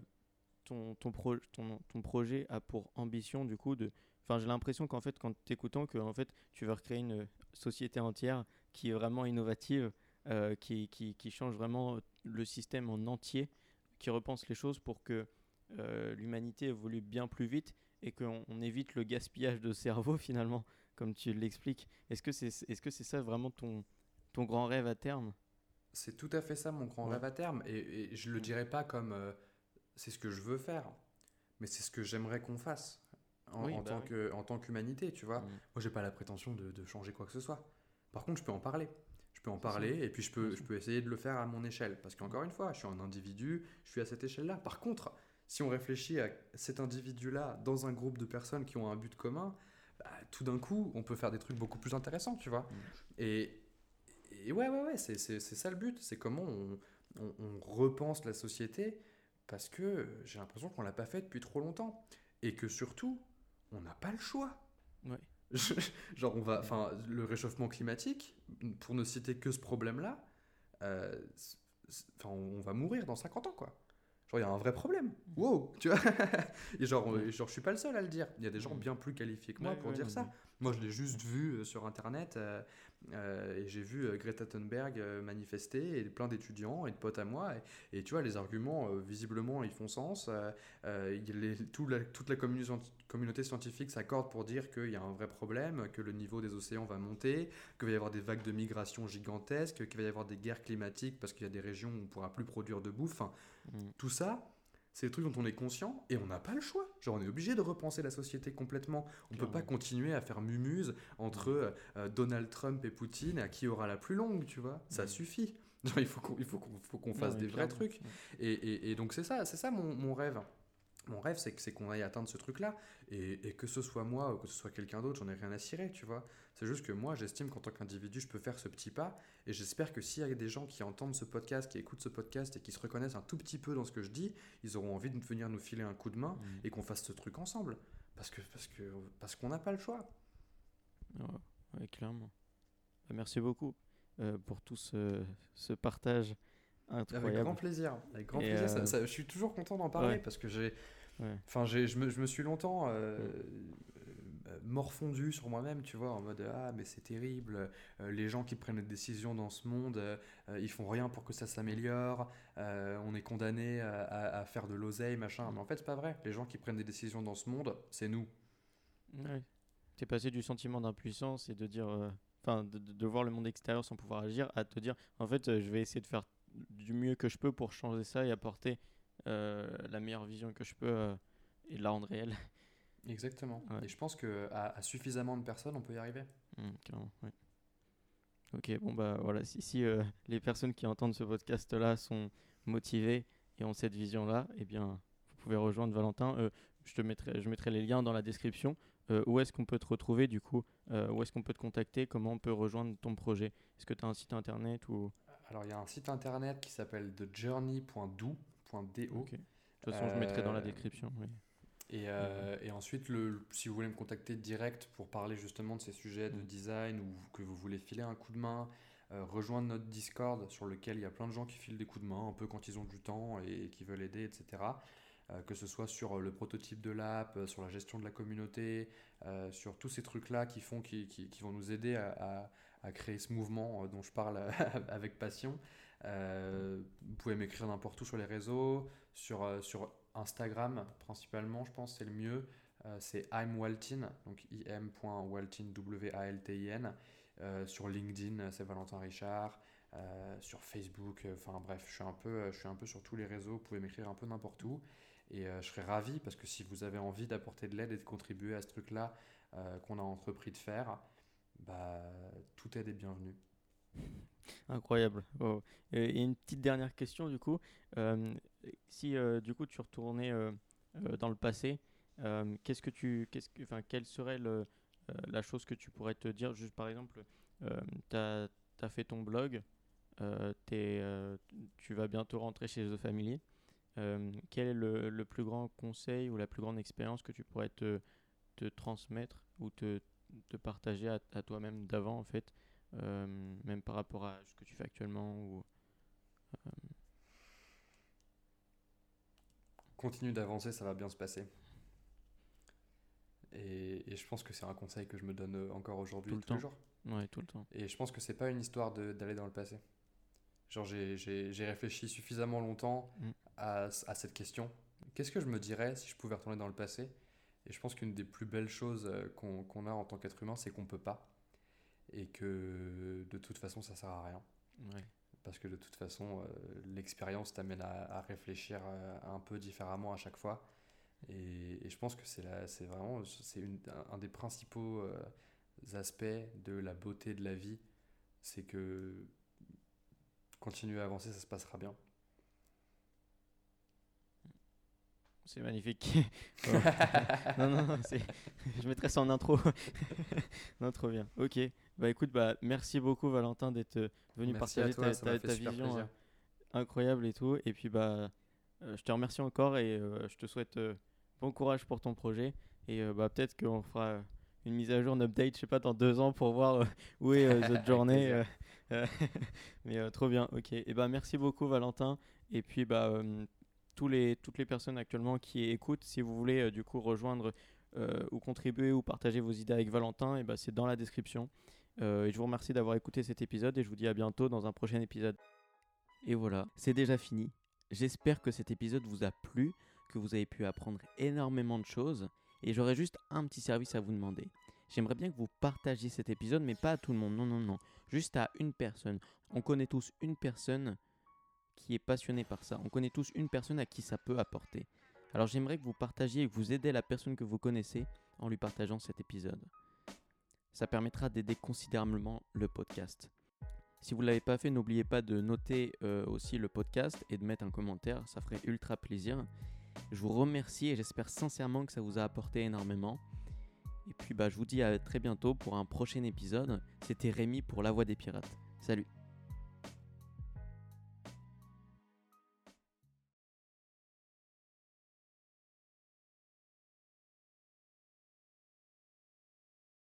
ton, ton, ton, ton, projet a pour ambition du coup de, enfin j'ai l'impression qu'en fait quand t'écoutant que en fait tu veux recréer une société entière qui est vraiment innovative euh, qui, qui, qui, change vraiment le système en entier, qui repense les choses pour que euh, l'humanité évolue bien plus vite et qu'on on évite le gaspillage de cerveau finalement, comme tu l'expliques. Est-ce que c'est est -ce c'est ça vraiment ton, ton grand rêve à terme?
C'est tout à fait ça mon grand rêve à terme. Et, je ne le dirais pas comme euh, c'est ce que je veux faire, mais c'est ce que j'aimerais qu'on fasse. En, en, bah tant que, en, tant qu'humanité, tu vois. Mm. Moi, j'ai pas la prétention de, de, changer quoi que ce soit. Par contre, je peux en parler je peux en parler et puis je peux, je peux essayer de le faire à mon échelle. Parce qu'encore une fois, je suis un individu, je suis à cette échelle-là. Par contre, si on réfléchit à cet individu-là dans un groupe de personnes qui ont un but commun, bah, tout d'un coup, on peut faire des trucs beaucoup plus intéressants, tu vois. Mm. Et, et, ouais, ouais, ouais, c'est ça le but. C'est comment on, on, repense la société parce que j'ai l'impression qu'on l'a pas fait depuis trop longtemps. Et que surtout, on n'a pas le choix. Ouais. genre, on va, enfin, le réchauffement climatique, pour ne citer que ce problème-là, euh, on va mourir dans 50 ans, quoi. Genre, il y a un vrai problème. Mmh. Wow, tu vois. et genre, genre, je suis pas le seul à le dire. Il y a des gens mmh. bien plus qualifiés que moi pour dire ça. Moi, je l'ai juste vu euh, sur Internet euh, et j'ai vu Greta Thunberg manifester et plein d'étudiants et de potes à moi. Et, tu vois, les arguments, visiblement, ils font sens. Les, tout la, toute la communauté scientifique s'accorde pour dire qu'il y a un vrai problème, que le niveau des océans va monter, qu'il va y avoir des vagues de migration gigantesques, qu'il va y avoir des guerres climatiques parce qu'il y a des régions où on ne pourra plus produire de bouffe. Mmh. Tout ça, c'est des trucs dont on est conscient et on n'a pas le choix. Genre, on est obligé de repenser la société complètement. On ne peut pas continuer à faire mumuse entre euh, euh, Donald Trump et Poutine à qui aura la plus longue, tu vois. Ça suffit. il faut qu'on fasse des vrais trucs. Et, et, donc, c'est ça, c'est ça mon, mon rêve. Mon rêve, c'est qu'on aille atteindre ce truc-là. Et, que ce soit moi ou que ce soit quelqu'un d'autre, j'en ai rien à cirer, tu vois. C'est juste que moi, j'estime qu'en tant qu'individu, je peux faire ce petit pas. Et j'espère que s'il y a des gens qui entendent ce podcast, qui écoutent ce podcast et qui se reconnaissent un tout petit peu dans ce que je dis, ils auront envie de venir nous filer un coup de main mmh. et qu'on fasse ce truc ensemble. Parce que parce que parce qu'on n'a pas le choix.
Ouais, clairement. Bah, merci beaucoup euh, pour tout ce, ce partage. Incroyable.
Avec grand plaisir. Avec grand plaisir. Euh, je suis toujours content d'en parler parce que j'ai Enfin, je me, je me, suis longtemps euh, euh, morfondu sur moi-même, tu vois, en mode Ah, mais c'est terrible, euh, les gens qui prennent des décisions dans ce monde, ils font rien pour que ça s'améliore, on est condamné à, à, faire de l'oseille, machin. Mais en fait, c'est pas vrai. Les gens qui prennent des décisions dans ce monde, c'est nous.
Ouais. es passé du sentiment d'impuissance et de dire. Enfin, de, de, voir le monde extérieur sans pouvoir agir, à te dire, en fait, je vais essayer de faire du mieux que je peux pour changer ça et apporter la meilleure vision que je peux et la rendre réelle.
Exactement. Et je pense qu'à à suffisamment de personnes, on peut y arriver.
Mmh, ok, bon bah voilà, si, si les personnes qui entendent ce podcast-là sont motivées et ont cette vision-là, eh bien, vous pouvez rejoindre Valentin. je te mettrai, je mettrai les liens dans la description. Euh, où est-ce qu'on peut te retrouver du coup? Euh, Où est-ce qu'on peut te contacter? Comment on peut rejoindre ton projet? Est-ce que tu as un site internet ou...
Alors il y a un site internet qui s'appelle thejourney.do. De toute
façon, je mettrai dans la euh, description.
Et, et, ensuite, le, si vous voulez me contacter direct pour parler justement de ces sujets de mm. design ou que vous voulez filer un coup de main, rejoindre notre Discord sur lequel il y a plein de gens qui filent des coups de main un peu quand ils ont du temps et qui veulent aider, etc. Euh, que ce soit sur euh, le prototype de l'app, euh, sur la gestion de la communauté, sur tous ces trucs-là qui, font, qui, qui, vont nous aider à, à, créer ce mouvement dont je parle avec passion. Vous pouvez m'écrire n'importe où sur les réseaux, sur, sur Instagram principalement, je pense c'est le mieux. c'est I'm Waltin, donc im.waltin, W-A-L-T-I-N. sur LinkedIn, c'est Valentin Richard. sur Facebook, enfin bref, je suis, un peu, je suis un peu sur tous les réseaux. Vous pouvez m'écrire un peu n'importe où. Et euh, je serais ravi parce que si vous avez envie d'apporter de l'aide et de contribuer à ce truc-là euh, qu'on a entrepris de faire, bah, tout aide est bienvenu.
Incroyable. Et une petite dernière question du coup. Euh, si du coup tu retournais dans le passé, qu'est-ce que tu, qu'est-ce que, quelle serait le, la chose que tu pourrais te dire? Juste par exemple, tu as, fait ton blog, tu vas bientôt rentrer chez The Family. Euh, quel est le, plus grand conseil ou la plus grande expérience que tu pourrais te, te transmettre ou te, te partager à, toi-même d'avant, en fait, euh, même par rapport à ce que tu fais actuellement ou,
euh, Continue d'avancer, ça va bien se passer. Et, et je pense que c'est un conseil que je me donne encore aujourd'hui,
tous les jours. Ouais, tout le temps.
Et je pense que c'est pas une histoire d'aller dans le passé. Genre, j'ai réfléchi suffisamment longtemps mm. à, à, cette question. Qu'est-ce que je me dirais si je pouvais retourner dans le passé? Et je pense qu'une des plus belles choses euh, qu'on a en tant qu'être humain, c'est qu'on peut pas. Et que de toute façon, ça sert à rien. Parce que de toute façon, euh, l'expérience t'amène à, réfléchir euh, un peu différemment à chaque fois. Et, et je pense que c'est vraiment c'est un, un, des principaux aspects de la beauté de la vie. C'est que continuer à avancer, ça se passera bien.
C'est magnifique. non, non, non je mettrai ça en intro. non, trop bien. Ok. Bah écoute, bah, merci beaucoup Valentin d'être euh, venu partager ta, vision euh, incroyable et tout. Et puis bah, euh, je te remercie encore et je te souhaite bon courage pour ton projet. Et bah, peut-être qu'on fera une mise à jour, un update, je sais pas, dans deux ans pour voir où est cette journée. mais trop bien, ok. Et bah, merci beaucoup, Valentin. Et puis, bah, les, toutes les personnes actuellement qui écoutent, si vous voulez euh, du coup rejoindre ou contribuer ou partager vos idées avec Valentin, et bah, c'est dans la description. et je vous remercie d'avoir écouté cet épisode et je vous dis à bientôt dans un prochain épisode. Et voilà, c'est déjà fini. J'espère que cet épisode vous a plu, que vous avez pu apprendre énormément de choses. Et j'aurais juste un petit service à vous demander. J'aimerais bien que vous partagiez cet épisode, mais pas à tout le monde, non, non, non. Juste à une personne. On connaît tous une personne qui est passionnée par ça. On connaît tous une personne à qui ça peut apporter. Alors j'aimerais que vous partagiez et que vous aidez la personne que vous connaissez en lui partageant cet épisode. Ça permettra d'aider considérablement le podcast. Si vous ne l'avez pas fait, n'oubliez pas de noter euh, aussi le podcast et de mettre un commentaire, ça ferait ultra plaisir. Je vous remercie et j'espère sincèrement que ça vous a apporté énormément. Et puis bah, je vous dis à très bientôt pour un prochain épisode. C'était Rémi pour La Voix des Pirates. Salut